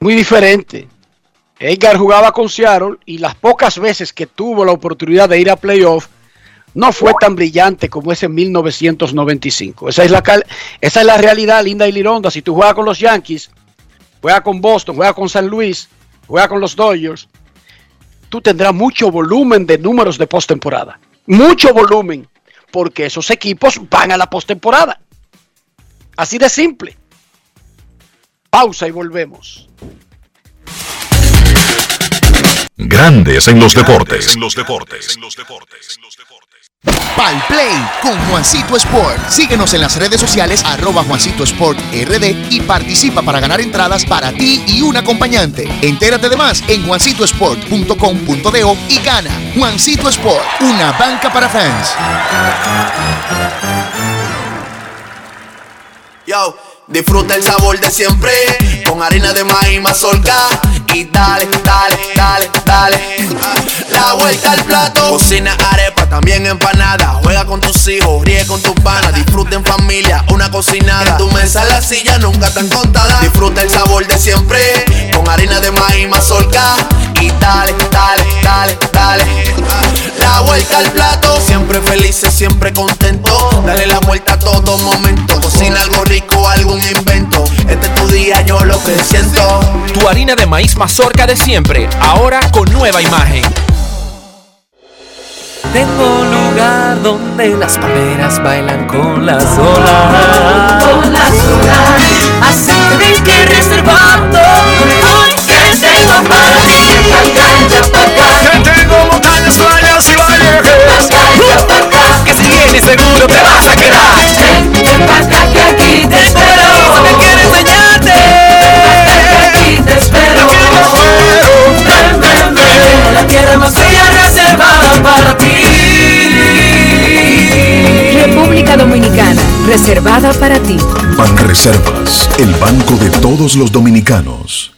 muy diferente. Edgar jugaba con Seattle y las pocas veces que tuvo la oportunidad de ir a playoffs no fue tan brillante como ese en 1995. Esa es la, esa es la realidad, Linda y Lironda. Si tú juegas con los Yankees, juegas con Boston, juegas con San Luis, juegas con los Dodgers, tú tendrás mucho volumen de números de postemporada. Mucho volumen, porque esos equipos van a la postemporada. Así de simple. Pausa y volvemos. Grandes en los deportes. En los deportes. En los deportes. Pal Play con Juancito Sport. Síguenos en las redes sociales arroba Juancito Sport RD y participa para ganar entradas para ti y un acompañante. Entérate de más en juancitosport.com.de y gana. Juancito Sport, una banca para fans. Yo, disfruta el sabor de siempre con harina de maíz mazorca y dale, dale, dale, dale. La vuelta al plato, cocina arepa, también empanada. Juega con tus hijos, ríe con tus panas, disfruta en familia, una cocinada. En tu mesa la silla nunca tan contada. Disfruta el sabor de siempre con harina de maíz mazorca y dale, dale, dale, dale. La vuelta al plato, siempre felices, siempre contento. Dale la vuelta a todo momento. Cocina algo rico, algún invento. Este es tu día, yo lo que siento. Tu harina de maíz mazorca de siempre, ahora con nueva imagen. Tengo un lugar donde las palmeras bailan con las olas. Con las olas. Así que reservando. Hoy que tengo para ti. Que tengo montañas, playas y valles. Que si vienes seguro te vas a quedar. Ven, ven pa' acá que aquí te espero. Que quiero enseñarte. Aquí te espero. Ven, ven, ven. La tierra más bella reservada para ti. República Dominicana, reservada para ti. Banreservas, el banco de todos los dominicanos.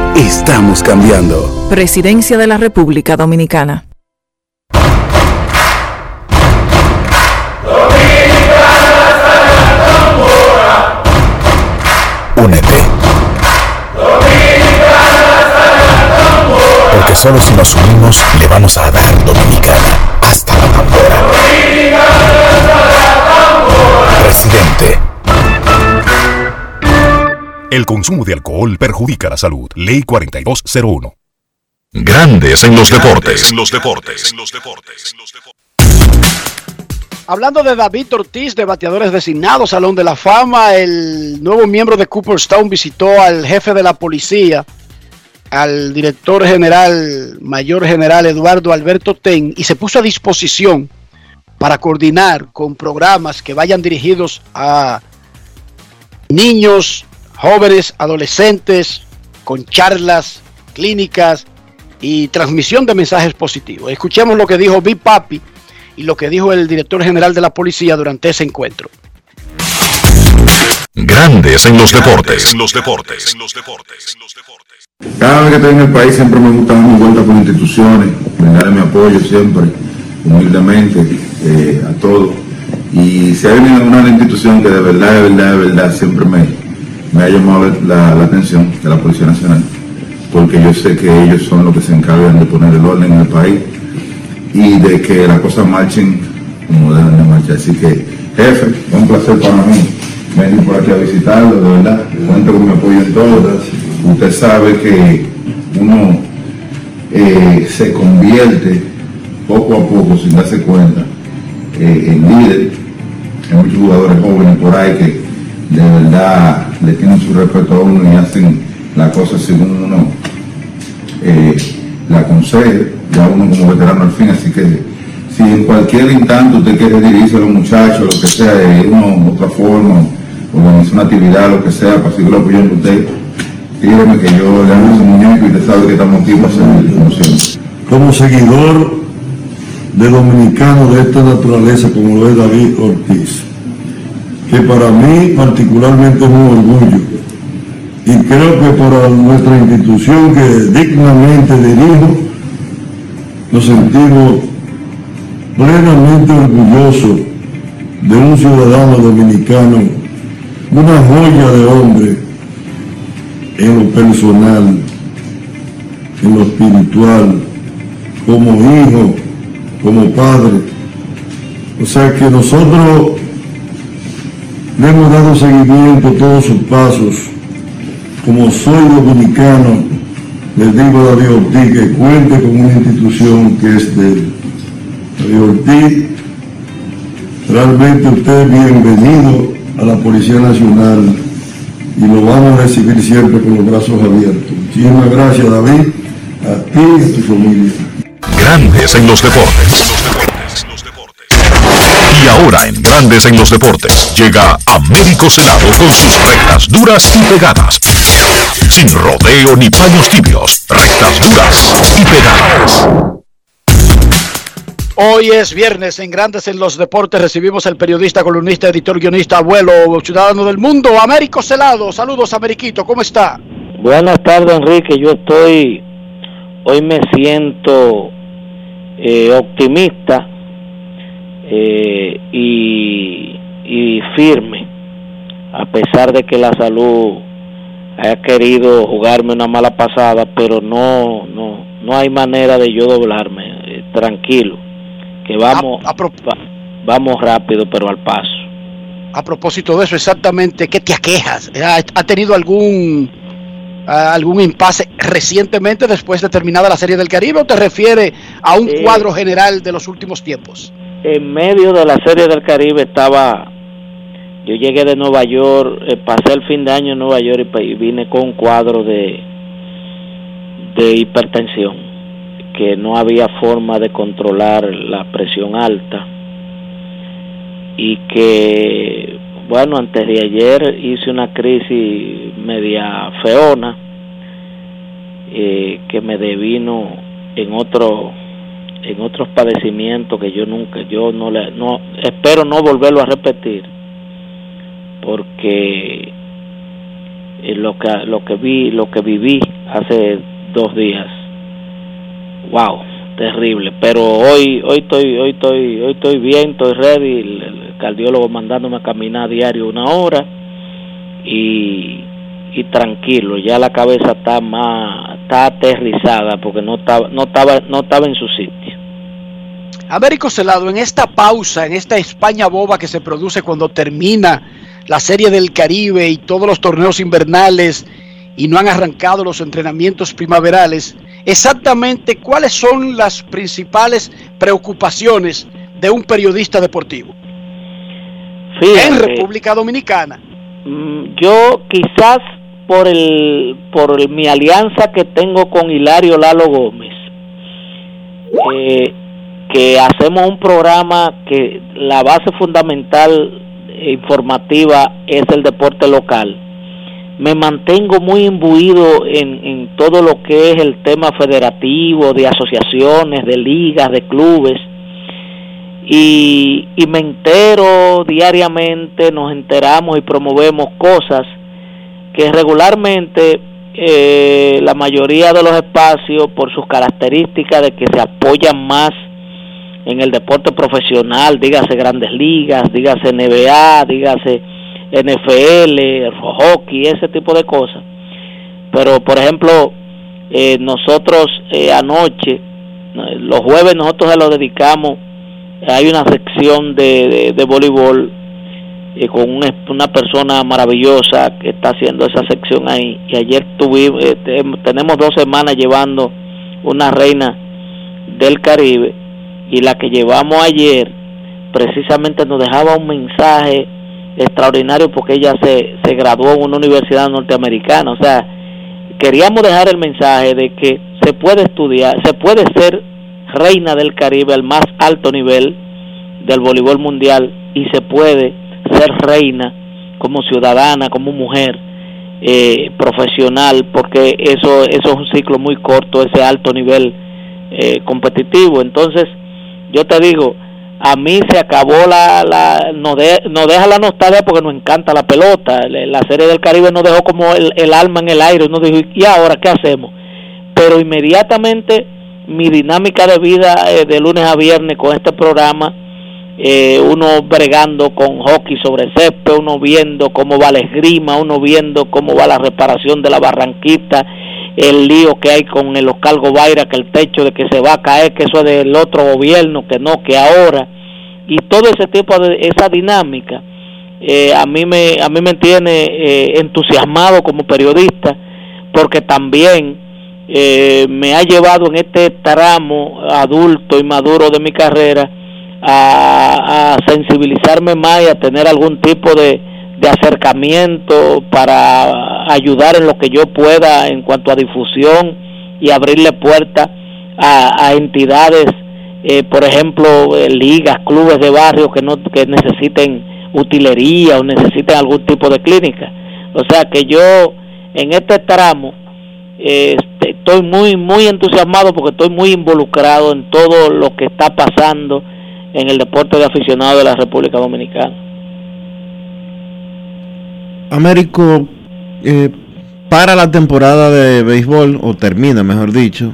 Estamos cambiando. Presidencia de la República Dominicana. Únete. Porque solo si nos unimos le vamos a dar Dominicana hasta la tambora. Presidente. El consumo de alcohol perjudica la salud. Ley 4201. Grandes en los deportes. En los deportes. Hablando de David Ortiz, de bateadores designados, Salón de la Fama, el nuevo miembro de Cooperstown visitó al jefe de la policía al director general, mayor general Eduardo Alberto Ten, y se puso a disposición para coordinar con programas que vayan dirigidos a niños, jóvenes, adolescentes, con charlas clínicas y transmisión de mensajes positivos. Escuchemos lo que dijo Big Papi y lo que dijo el director general de la policía durante ese encuentro. Grandes en los deportes. los deportes. los deportes. Cada vez que estoy en el país siempre me gusta dar mi vuelta por instituciones, brindarle mi apoyo siempre, humildemente, eh, a todos. Y si hay una, una institución que de verdad, de verdad, de verdad siempre me, me ha llamado la, atención de la Policía Nacional, porque yo sé que ellos son los que se encargan de poner el orden en el país y de que las cosas marchen como deben de marchar. Así que, jefe, un placer para mí venir por aquí a visitarlo, de verdad. Cuento con mi apoyo en todo. Usted sabe que uno eh, se convierte poco a poco, sin darse cuenta, eh, en líder. Hay muchos jugadores jóvenes por ahí que de verdad le tienen su respeto a uno y hacen las cosas según uno eh, le aconseje, ya uno como veterano al fin, así que si en cualquier instante usted quiere dirigirse a los muchachos, lo que sea, de una otra forma, organizar una actividad, lo que sea, para seguir apoyando a usted, dígame que yo le hago ese muñeco y usted sabe que estamos aquí para servir, como como seguidor de dominicanos de esta naturaleza como lo es David Ortiz, que para mí particularmente es un orgullo y creo que para nuestra institución que dignamente dirijo, nos sentimos plenamente orgullosos de un ciudadano dominicano, una joya de hombre en lo personal, en lo espiritual, como hijo, como padre. O sea que nosotros le hemos dado seguimiento a todos sus pasos. Como soy dominicano, les digo a David Ortiz que cuente con una institución que es de él. David Ortiz, realmente usted es bienvenido a la Policía Nacional y lo vamos a recibir siempre con los brazos abiertos. Muchísimas gracias David, a ti y a tu familia. Grandes en los deportes. Ahora en Grandes en los deportes llega Américo Celado con sus rectas duras y pegadas. Sin rodeo ni paños tibios, rectas duras y pegadas. Hoy es viernes en Grandes en los Deportes. Recibimos al periodista, columnista, editor, guionista, abuelo, ciudadano del mundo, Américo Celado. Saludos, Ameriquito, ¿cómo está? Buenas tardes, Enrique. Yo estoy, hoy me siento eh, optimista eh, y, y firme, a pesar de que la salud haya querido jugarme una mala pasada, pero no, no, no hay manera de yo doblarme. eh, tranquilo, que vamos, va- vamos rápido, pero al paso. A propósito de eso, exactamente, ¿qué te aquejas? ¿Ha, ha tenido algún algún impasse recientemente después de terminada la Serie del Caribe o te refiere a un Eh. cuadro general de los últimos tiempos? En medio de la serie del Caribe estaba, yo llegué de Nueva York, eh, pasé el fin de año en Nueva York y, pa- y vine con un cuadro de, de hipertensión, que no había forma de controlar la presión alta y que, bueno, antes de ayer hice una crisis media feona eh, que me devino en otro en otros padecimientos que yo nunca yo no le no espero no volverlo a repetir porque eh, lo que lo que vi lo que viví hace dos días wow terrible pero hoy hoy estoy hoy estoy hoy estoy bien estoy ready el, cardiólogo mandándome a caminar diario una hora y y tranquilo ya la cabeza está más está aterrizada porque no estaba no estaba no estaba en su sitio Américo Celado, en esta pausa, en esta España boba que se produce cuando termina la Serie del Caribe y todos los torneos invernales y no han arrancado los entrenamientos primaverales, exactamente cuáles son las principales preocupaciones de un periodista deportivo en Fíjate, República Dominicana. mm, yo quizás por el por el- mi alianza que tengo con Hilario Lalo Gómez, eh, que hacemos un programa que la base fundamental eh, informativa es el deporte local. Me mantengo muy imbuido en, en todo lo que es el tema federativo, de asociaciones, de ligas, de clubes y, y me entero diariamente, nos enteramos y promovemos cosas que regularmente eh, la mayoría de los espacios, por sus características de que se apoyan más en el deporte profesional, dígase grandes ligas, dígase NBA, dígase NFL, hockey, ese tipo de cosas. Pero, por ejemplo, eh, nosotros eh, anoche, eh, los jueves nosotros se lo dedicamos hay una sección de, de, voleibol eh, con una, persona maravillosa que está haciendo esa sección ahí y ayer tuvimos eh, te- tenemos dos semanas llevando una reina del Caribe y la que llevamos ayer precisamente nos dejaba un mensaje extraordinario porque ella se, se graduó en una universidad norteamericana o sea queríamos dejar el mensaje de que se puede estudiar se puede ser reina del Caribe al más alto nivel del voleibol mundial y se puede ser reina como ciudadana, como mujer eh, profesional, porque eso, eso es un ciclo muy corto, ese alto nivel eh, competitivo. Entonces, yo te digo, a mí se acabó la, la nos, de- nos deja la nostalgia porque nos encanta la pelota. La serie del Caribe nos dejó como el, el alma en el aire. Nos dijo, ¿y ahora qué hacemos? Pero inmediatamente mi dinámica de vida eh, de lunes a viernes con este programa, eh, uno bregando con hockey sobre césped, uno viendo cómo va la esgrima, uno viendo cómo va la reparación de la barranquita, el lío que hay con el local Gobaira, que el techo de que se va a caer, que eso es del otro gobierno, que no, que ahora, y todo ese tipo de esa dinámica, eh, a mí me a mí me tiene eh, entusiasmado como periodista, porque también eh, me ha llevado en este tramo adulto y maduro de mi carrera a, a sensibilizarme más y a tener algún tipo de, de acercamiento para ayudar en lo que yo pueda en cuanto a difusión y abrirle puertas a, a entidades, eh, por ejemplo, eh, ligas, clubes de barrio que no que necesiten utilería o necesiten algún tipo de clínica. O sea que yo en este tramo este, estoy muy muy entusiasmado porque estoy muy involucrado en todo lo que está pasando en el deporte de aficionado de la República Dominicana. Américo eh, para la temporada de béisbol, o termina, mejor dicho,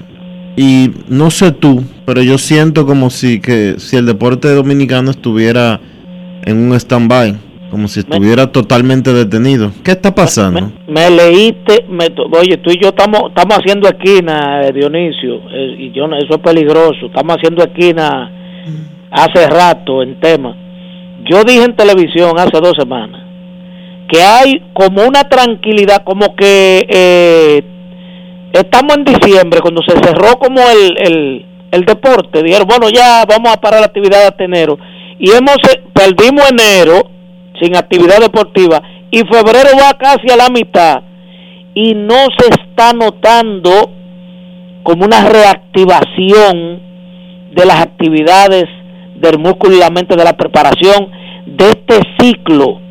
y no sé tú, pero yo siento como si que si el deporte dominicano estuviera en un stand-by, como si estuviera totalmente detenido. ¿Qué está pasando? Me leíste, me, oye, tú y yo estamos estamos haciendo esquina, eh, Dionisio, eh, y yo no- eso es peligroso. Estamos haciendo esquina hace rato en tema. Yo dije en televisión hace dos semanas que hay como una tranquilidad, como que eh, estamos en diciembre, cuando se cerró como el, el, el deporte, dijeron, bueno, ya vamos a parar la actividad hasta enero. Y hemos eh, perdimos enero sin actividad deportiva y febrero va casi a la mitad y no se está notando como una reactivación de las actividades del músculo y la mente de la preparación de este ciclo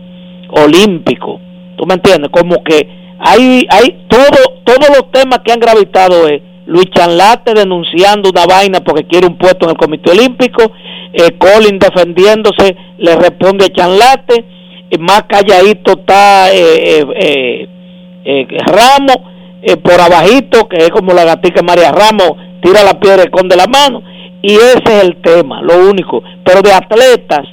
olímpico. ¿Tú me entiendes? Como que hay hay todo todos los temas que han gravitado es Luis Chanlate denunciando una vaina porque quiere un puesto en el Comité Olímpico, eh, Colin defendiéndose, le responde a Chanlate, y más calladito está eh, eh, eh, eh, Ramos, eh, por abajito, que es como la gatica María Ramos, tira la piedra y esconde la mano, y ese es el tema, lo único. Pero de atletas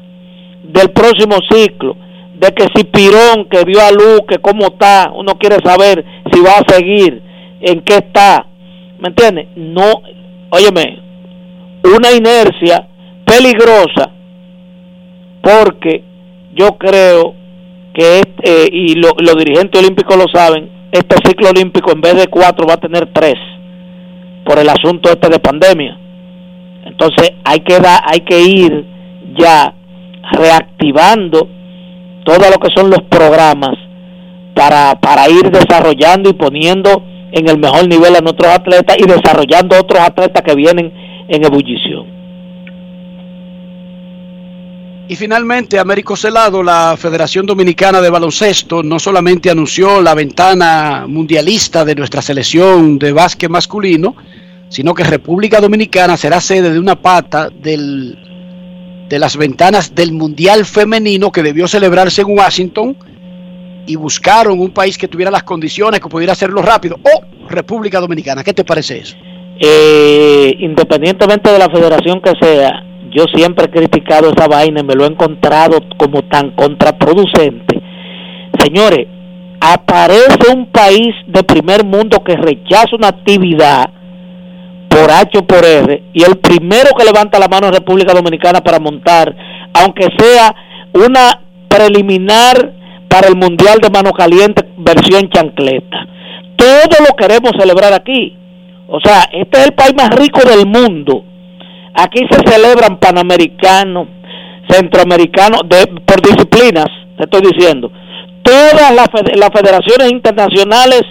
del próximo ciclo, de que si Pirón, que dio a luz, que cómo está, uno quiere saber si va a seguir, en qué está, ¿me entiendes? No, óyeme, una inercia peligrosa, porque yo creo que este, eh, y lo- los dirigentes olímpicos lo saben, este ciclo olímpico en vez de cuatro va a tener tres por el asunto este de pandemia. Entonces hay que dar, hay que ir ya reactivando todo lo que son los programas para, para ir desarrollando y poniendo en el mejor nivel a nuestros atletas y desarrollando otros atletas que vienen en ebullición. Y finalmente, Américo Celado, la Federación Dominicana de Baloncesto, no solamente anunció la ventana mundialista de nuestra selección de básquet masculino, sino que República Dominicana será sede de una pata del, de las ventanas del Mundial Femenino que debió celebrarse en Washington y buscaron un país que tuviera las condiciones, que pudiera hacerlo rápido, o República Dominicana. ¿Qué te parece eso? Eh, independientemente de la federación que sea, yo siempre he criticado esa vaina y me lo he encontrado como tan contraproducente. Señores, aparece un país de primer mundo que rechaza una actividad por H o por R y el primero que levanta la mano es República Dominicana para montar, aunque sea una preliminar para el Mundial de Mano Caliente versión chancleta. Todo lo queremos celebrar aquí. O sea, este es el país más rico del mundo. Aquí se celebran panamericanos, centroamericanos, por disciplinas, te estoy diciendo. Todas las, las federaciones internacionales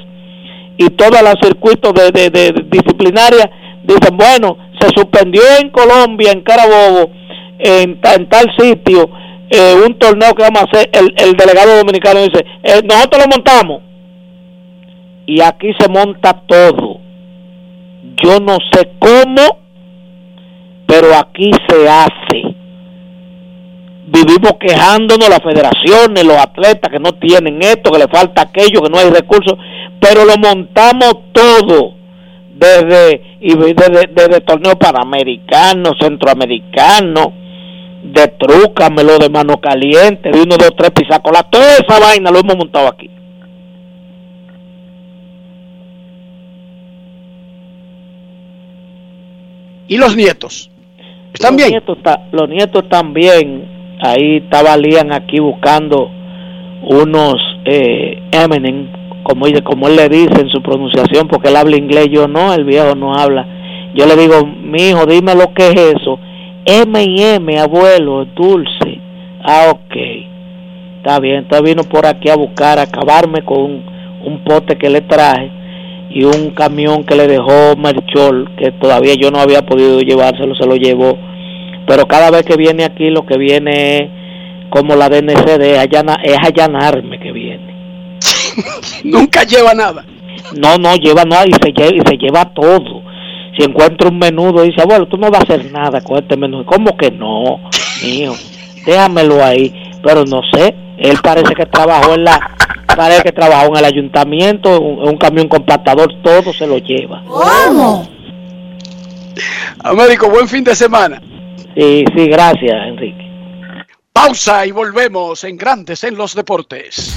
y todos los circuitos de, de, de disciplinarias dicen, bueno, se suspendió en Colombia, en Carabobo, en, tal sitio, eh, un torneo que vamos a hacer, el, el delegado dominicano dice, eh, nosotros lo montamos. Y aquí se monta todo. Yo no sé cómo, pero aquí se hace. Vivimos quejándonos las federaciones, los atletas que no tienen esto, que le falta aquello, que no hay recursos, pero lo montamos todo desde, y desde, desde torneos panamericanos, centroamericanos, de trúcamelo, de mano caliente, de uno, dos, tres pisacolas, toda esa vaina lo hemos montado aquí. ¿Y los nietos? ¿Están los bien? Nietos los nietos también, ahí estaba Lian aquí buscando unos eh, Eminem, como, como él le dice en su pronunciación, porque él habla inglés, yo no, el viejo no habla. Yo le digo, mi hijo, dime lo que es eso. M y M, abuelo, dulce. Ah, ok. Está bien, entonces vino por aquí a buscar, a acabarme con un, pote que le traje y un camión que le dejó Merchol, que todavía yo no había podido llevárselo, se lo llevó. Pero cada vez que viene aquí, lo que viene es como la DNCD, es allanarme que viene. Nunca lleva nada. No, no, lleva nada y se lleva, y se lleva todo. Si encuentra un menudo, dice, abuelo, tú no vas a hacer nada con este menudo. ¿Cómo que no, mío? Déjamelo ahí. Pero no sé, él parece que trabajó en la, parece que trabajó en el ayuntamiento, un, un camión compactador, todo se lo lleva. ¿Cómo? Américo, buen fin de semana. Sí, sí, gracias, Enrique. Pausa y volvemos en Grandes en los Deportes.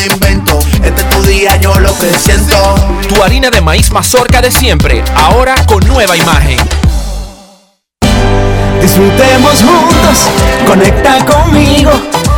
invento. Este es tu día, yo lo que siento. Tu harina de maíz mazorca de siempre, ahora con nueva imagen. Disfrutemos juntos, conecta conmigo.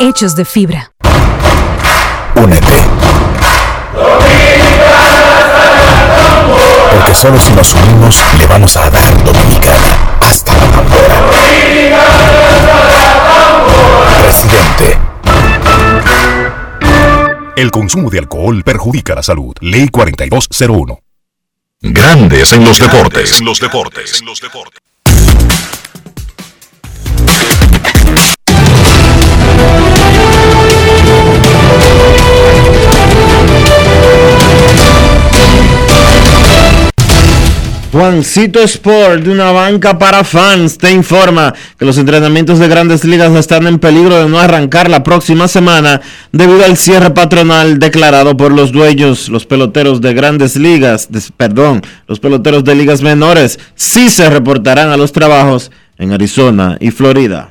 hechos de fibra. Únete. Porque solo si nos unimos le vamos a dar Dominicana hasta la bandera. Presidente. El consumo de alcohol perjudica la salud. Ley 4201. Grandes en los deportes. En los deportes. Juancito Sport, de una banca para fans, te informa que los entrenamientos de grandes ligas están en peligro de no arrancar la próxima semana debido al cierre patronal declarado por los dueños. Los peloteros de grandes ligas, perdón, los peloteros de ligas menores sí se reportarán a los trabajos en Arizona y Florida.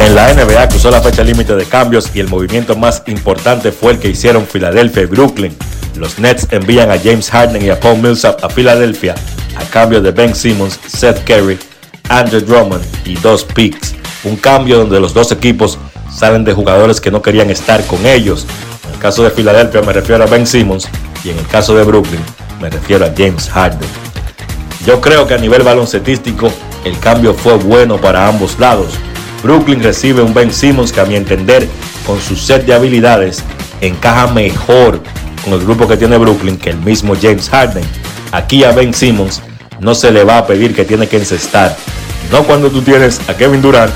En la NBA cruzó la fecha límite de cambios y el movimiento más importante fue el que hicieron Filadelfia y Brooklyn. Los Nets envían a James Harden y a Paul Millsap a Filadelfia a cambio de Ben Simmons, Seth Curry, Andrew Drummond y dos picks. Un cambio donde los dos equipos salen de jugadores que no querían estar con ellos. En el caso de Filadelfia me refiero a Ben Simmons y en el caso de Brooklyn me refiero a James Harden. Yo creo que a nivel baloncetístico el cambio fue bueno para ambos lados. Brooklyn recibe un Ben Simmons que a mi entender con su set de habilidades encaja mejor con el grupo que tiene Brooklyn que el mismo James Harden. Aquí a Ben Simmons no se le va a pedir que tiene que encestar. No cuando tú tienes a Kevin Durant,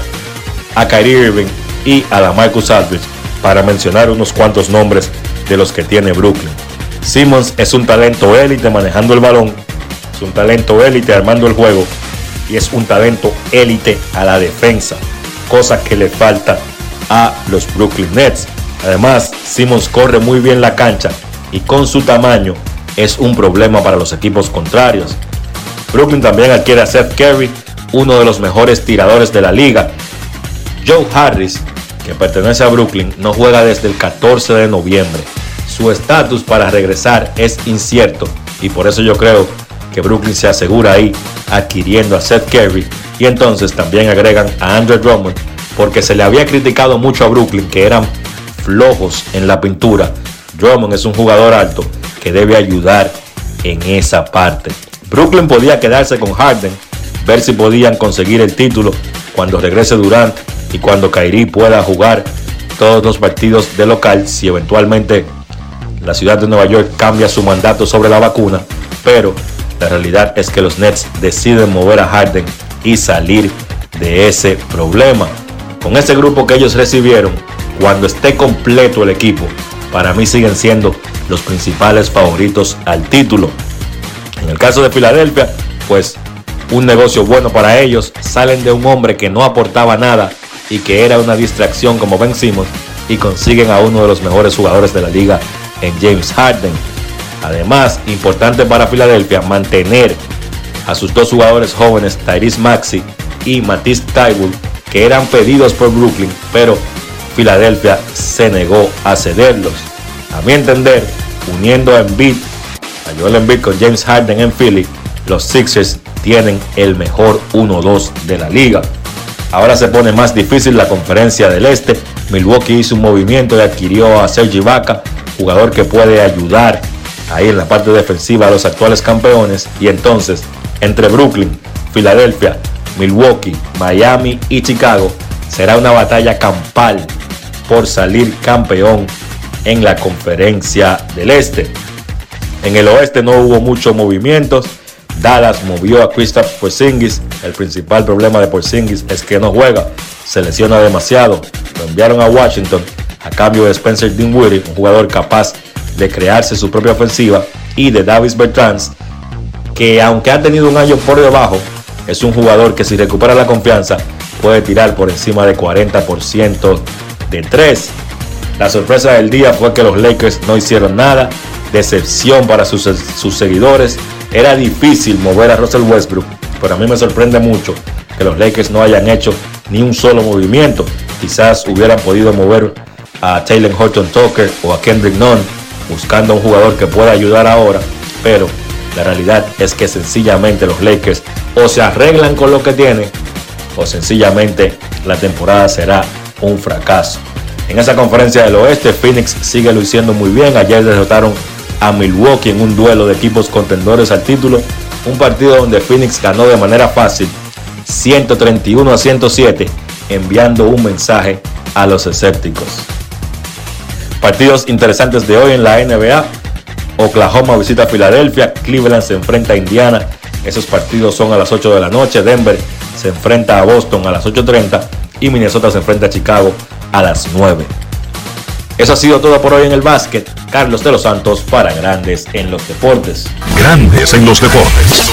a Kyrie Irving y a la Marcus Aldridge para mencionar unos cuantos nombres de los que tiene Brooklyn. Simmons es un talento élite manejando el balón, es un talento élite armando el juego y es un talento élite a la defensa, cosa que le falta a los Brooklyn Nets. Además, Simmons corre muy bien la cancha y con su tamaño es un problema para los equipos contrarios. Brooklyn también adquiere a Seth Curry, uno de los mejores tiradores de la liga. Joe Harris, que pertenece a Brooklyn, no juega desde el 14 de noviembre. Su estatus para regresar es incierto y por eso yo creo que Brooklyn se asegura ahí adquiriendo a Seth Curry y entonces también agregan a Andrew Drummond porque se le había criticado mucho a Brooklyn que eran flojos en la pintura. Drummond es un jugador alto que debe ayudar en esa parte. Brooklyn podía quedarse con Harden, ver si podían conseguir el título cuando regrese Durant y cuando Kyrie pueda jugar todos los partidos de local si eventualmente la ciudad de Nueva York cambia su mandato sobre la vacuna, pero la realidad es que los Nets deciden mover a Harden y salir de ese problema. Con ese grupo que ellos recibieron, cuando esté completo el equipo, para mí siguen siendo los principales favoritos al título. En el caso de Filadelfia, pues un negocio bueno para ellos. Salen de un hombre que no aportaba nada y que era una distracción como Ben y consiguen a uno de los mejores jugadores de la liga en James Harden. Además, importante para Filadelfia mantener a sus dos jugadores jóvenes, Tyrese Maxey y Matisse Thybulle, que eran pedidos por Brooklyn, pero Filadelfia se negó a cederlos. A mi entender, uniendo a Embiid, a Joel Embiid con James Harden en Philly, los Sixers tienen el mejor 1-2 de la liga. Ahora se pone más difícil la conferencia del Este. Milwaukee hizo un movimiento y adquirió a Sergi Vaca, jugador que puede ayudar ahí en la parte defensiva a los actuales campeones. Y entonces, entre Brooklyn, Filadelfia, Milwaukee, Miami y Chicago, será una batalla campal por salir campeón en la conferencia del Este. En el oeste no hubo muchos movimientos. Dallas movió a Kristaps Porzingis. El principal problema de Porzingis es que no juega, se lesiona demasiado. Lo enviaron a Washington a cambio de Spencer Dinwiddie, un jugador capaz de crearse su propia ofensiva, y de Davis Bertans, que aunque ha tenido un año por debajo, es un jugador que si recupera la confianza puede tirar por encima de 40% de 3. La sorpresa del día fue que los Lakers no hicieron nada, decepción para sus, sus seguidores. Era difícil mover a Russell Westbrook, pero a mí me sorprende mucho que los Lakers no hayan hecho ni un solo movimiento. Quizás hubieran podido mover a Taylor Horton Tucker o a Kendrick Nunn buscando un jugador que pueda ayudar ahora, pero la realidad es que sencillamente los Lakers o se arreglan con lo que tienen o sencillamente la temporada será un fracaso. En esa conferencia del oeste, Phoenix sigue luciendo muy bien. Ayer derrotaron a Milwaukee en un duelo de equipos contendores al título. Un partido donde Phoenix ganó de manera fácil, 131 a 107, enviando un mensaje a los escépticos. Partidos interesantes de hoy en la NBA. Oklahoma visita a Filadelfia, Cleveland se enfrenta a Indiana. Esos partidos son a las 8 de la noche. Denver se enfrenta a Boston a las 8.30 y Minnesota se enfrenta a Chicago a las 9. Eso ha sido todo por hoy en el básquet. Carlos de los Santos para Grandes en los Deportes. Grandes en los deportes.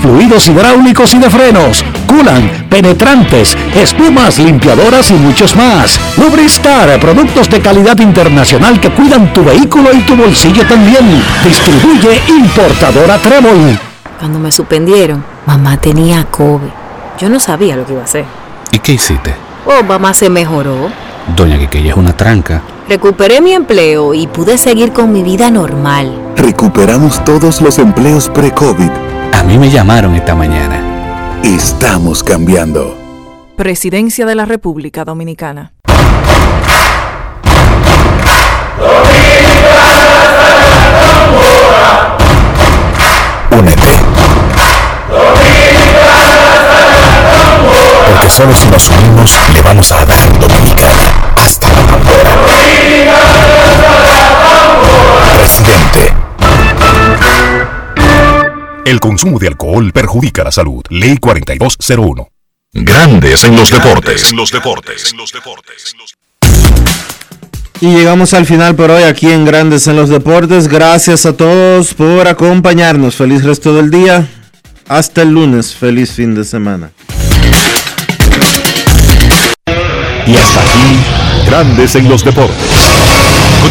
fluidos hidráulicos y de frenos, culan, penetrantes, espumas, limpiadoras y muchos más. Lubristar, productos de calidad internacional que cuidan tu vehículo y tu bolsillo también. Distribuye importadora Trébol. Cuando me suspendieron, mamá tenía COVID. Yo no sabía lo que iba a hacer. ¿Y qué hiciste? Oh, mamá se mejoró. Doña Quiqueya es una tranca. Recuperé mi empleo y pude seguir con mi vida normal. Recuperamos todos los empleos pre-COVID. A mí me llamaron esta mañana. Estamos cambiando. Presidencia de la República Dominicana. Únete. Porque solo si nos unimos le vamos a dar Dominicana hasta la bandera. Presidente. El consumo de alcohol perjudica la salud. Ley 4201. Grandes en los deportes. En los deportes. Y llegamos al final por hoy aquí en Grandes en los Deportes. Gracias a todos por acompañarnos. Feliz resto del día. Hasta el lunes. Feliz fin de semana. Y hasta aquí, Grandes en los Deportes.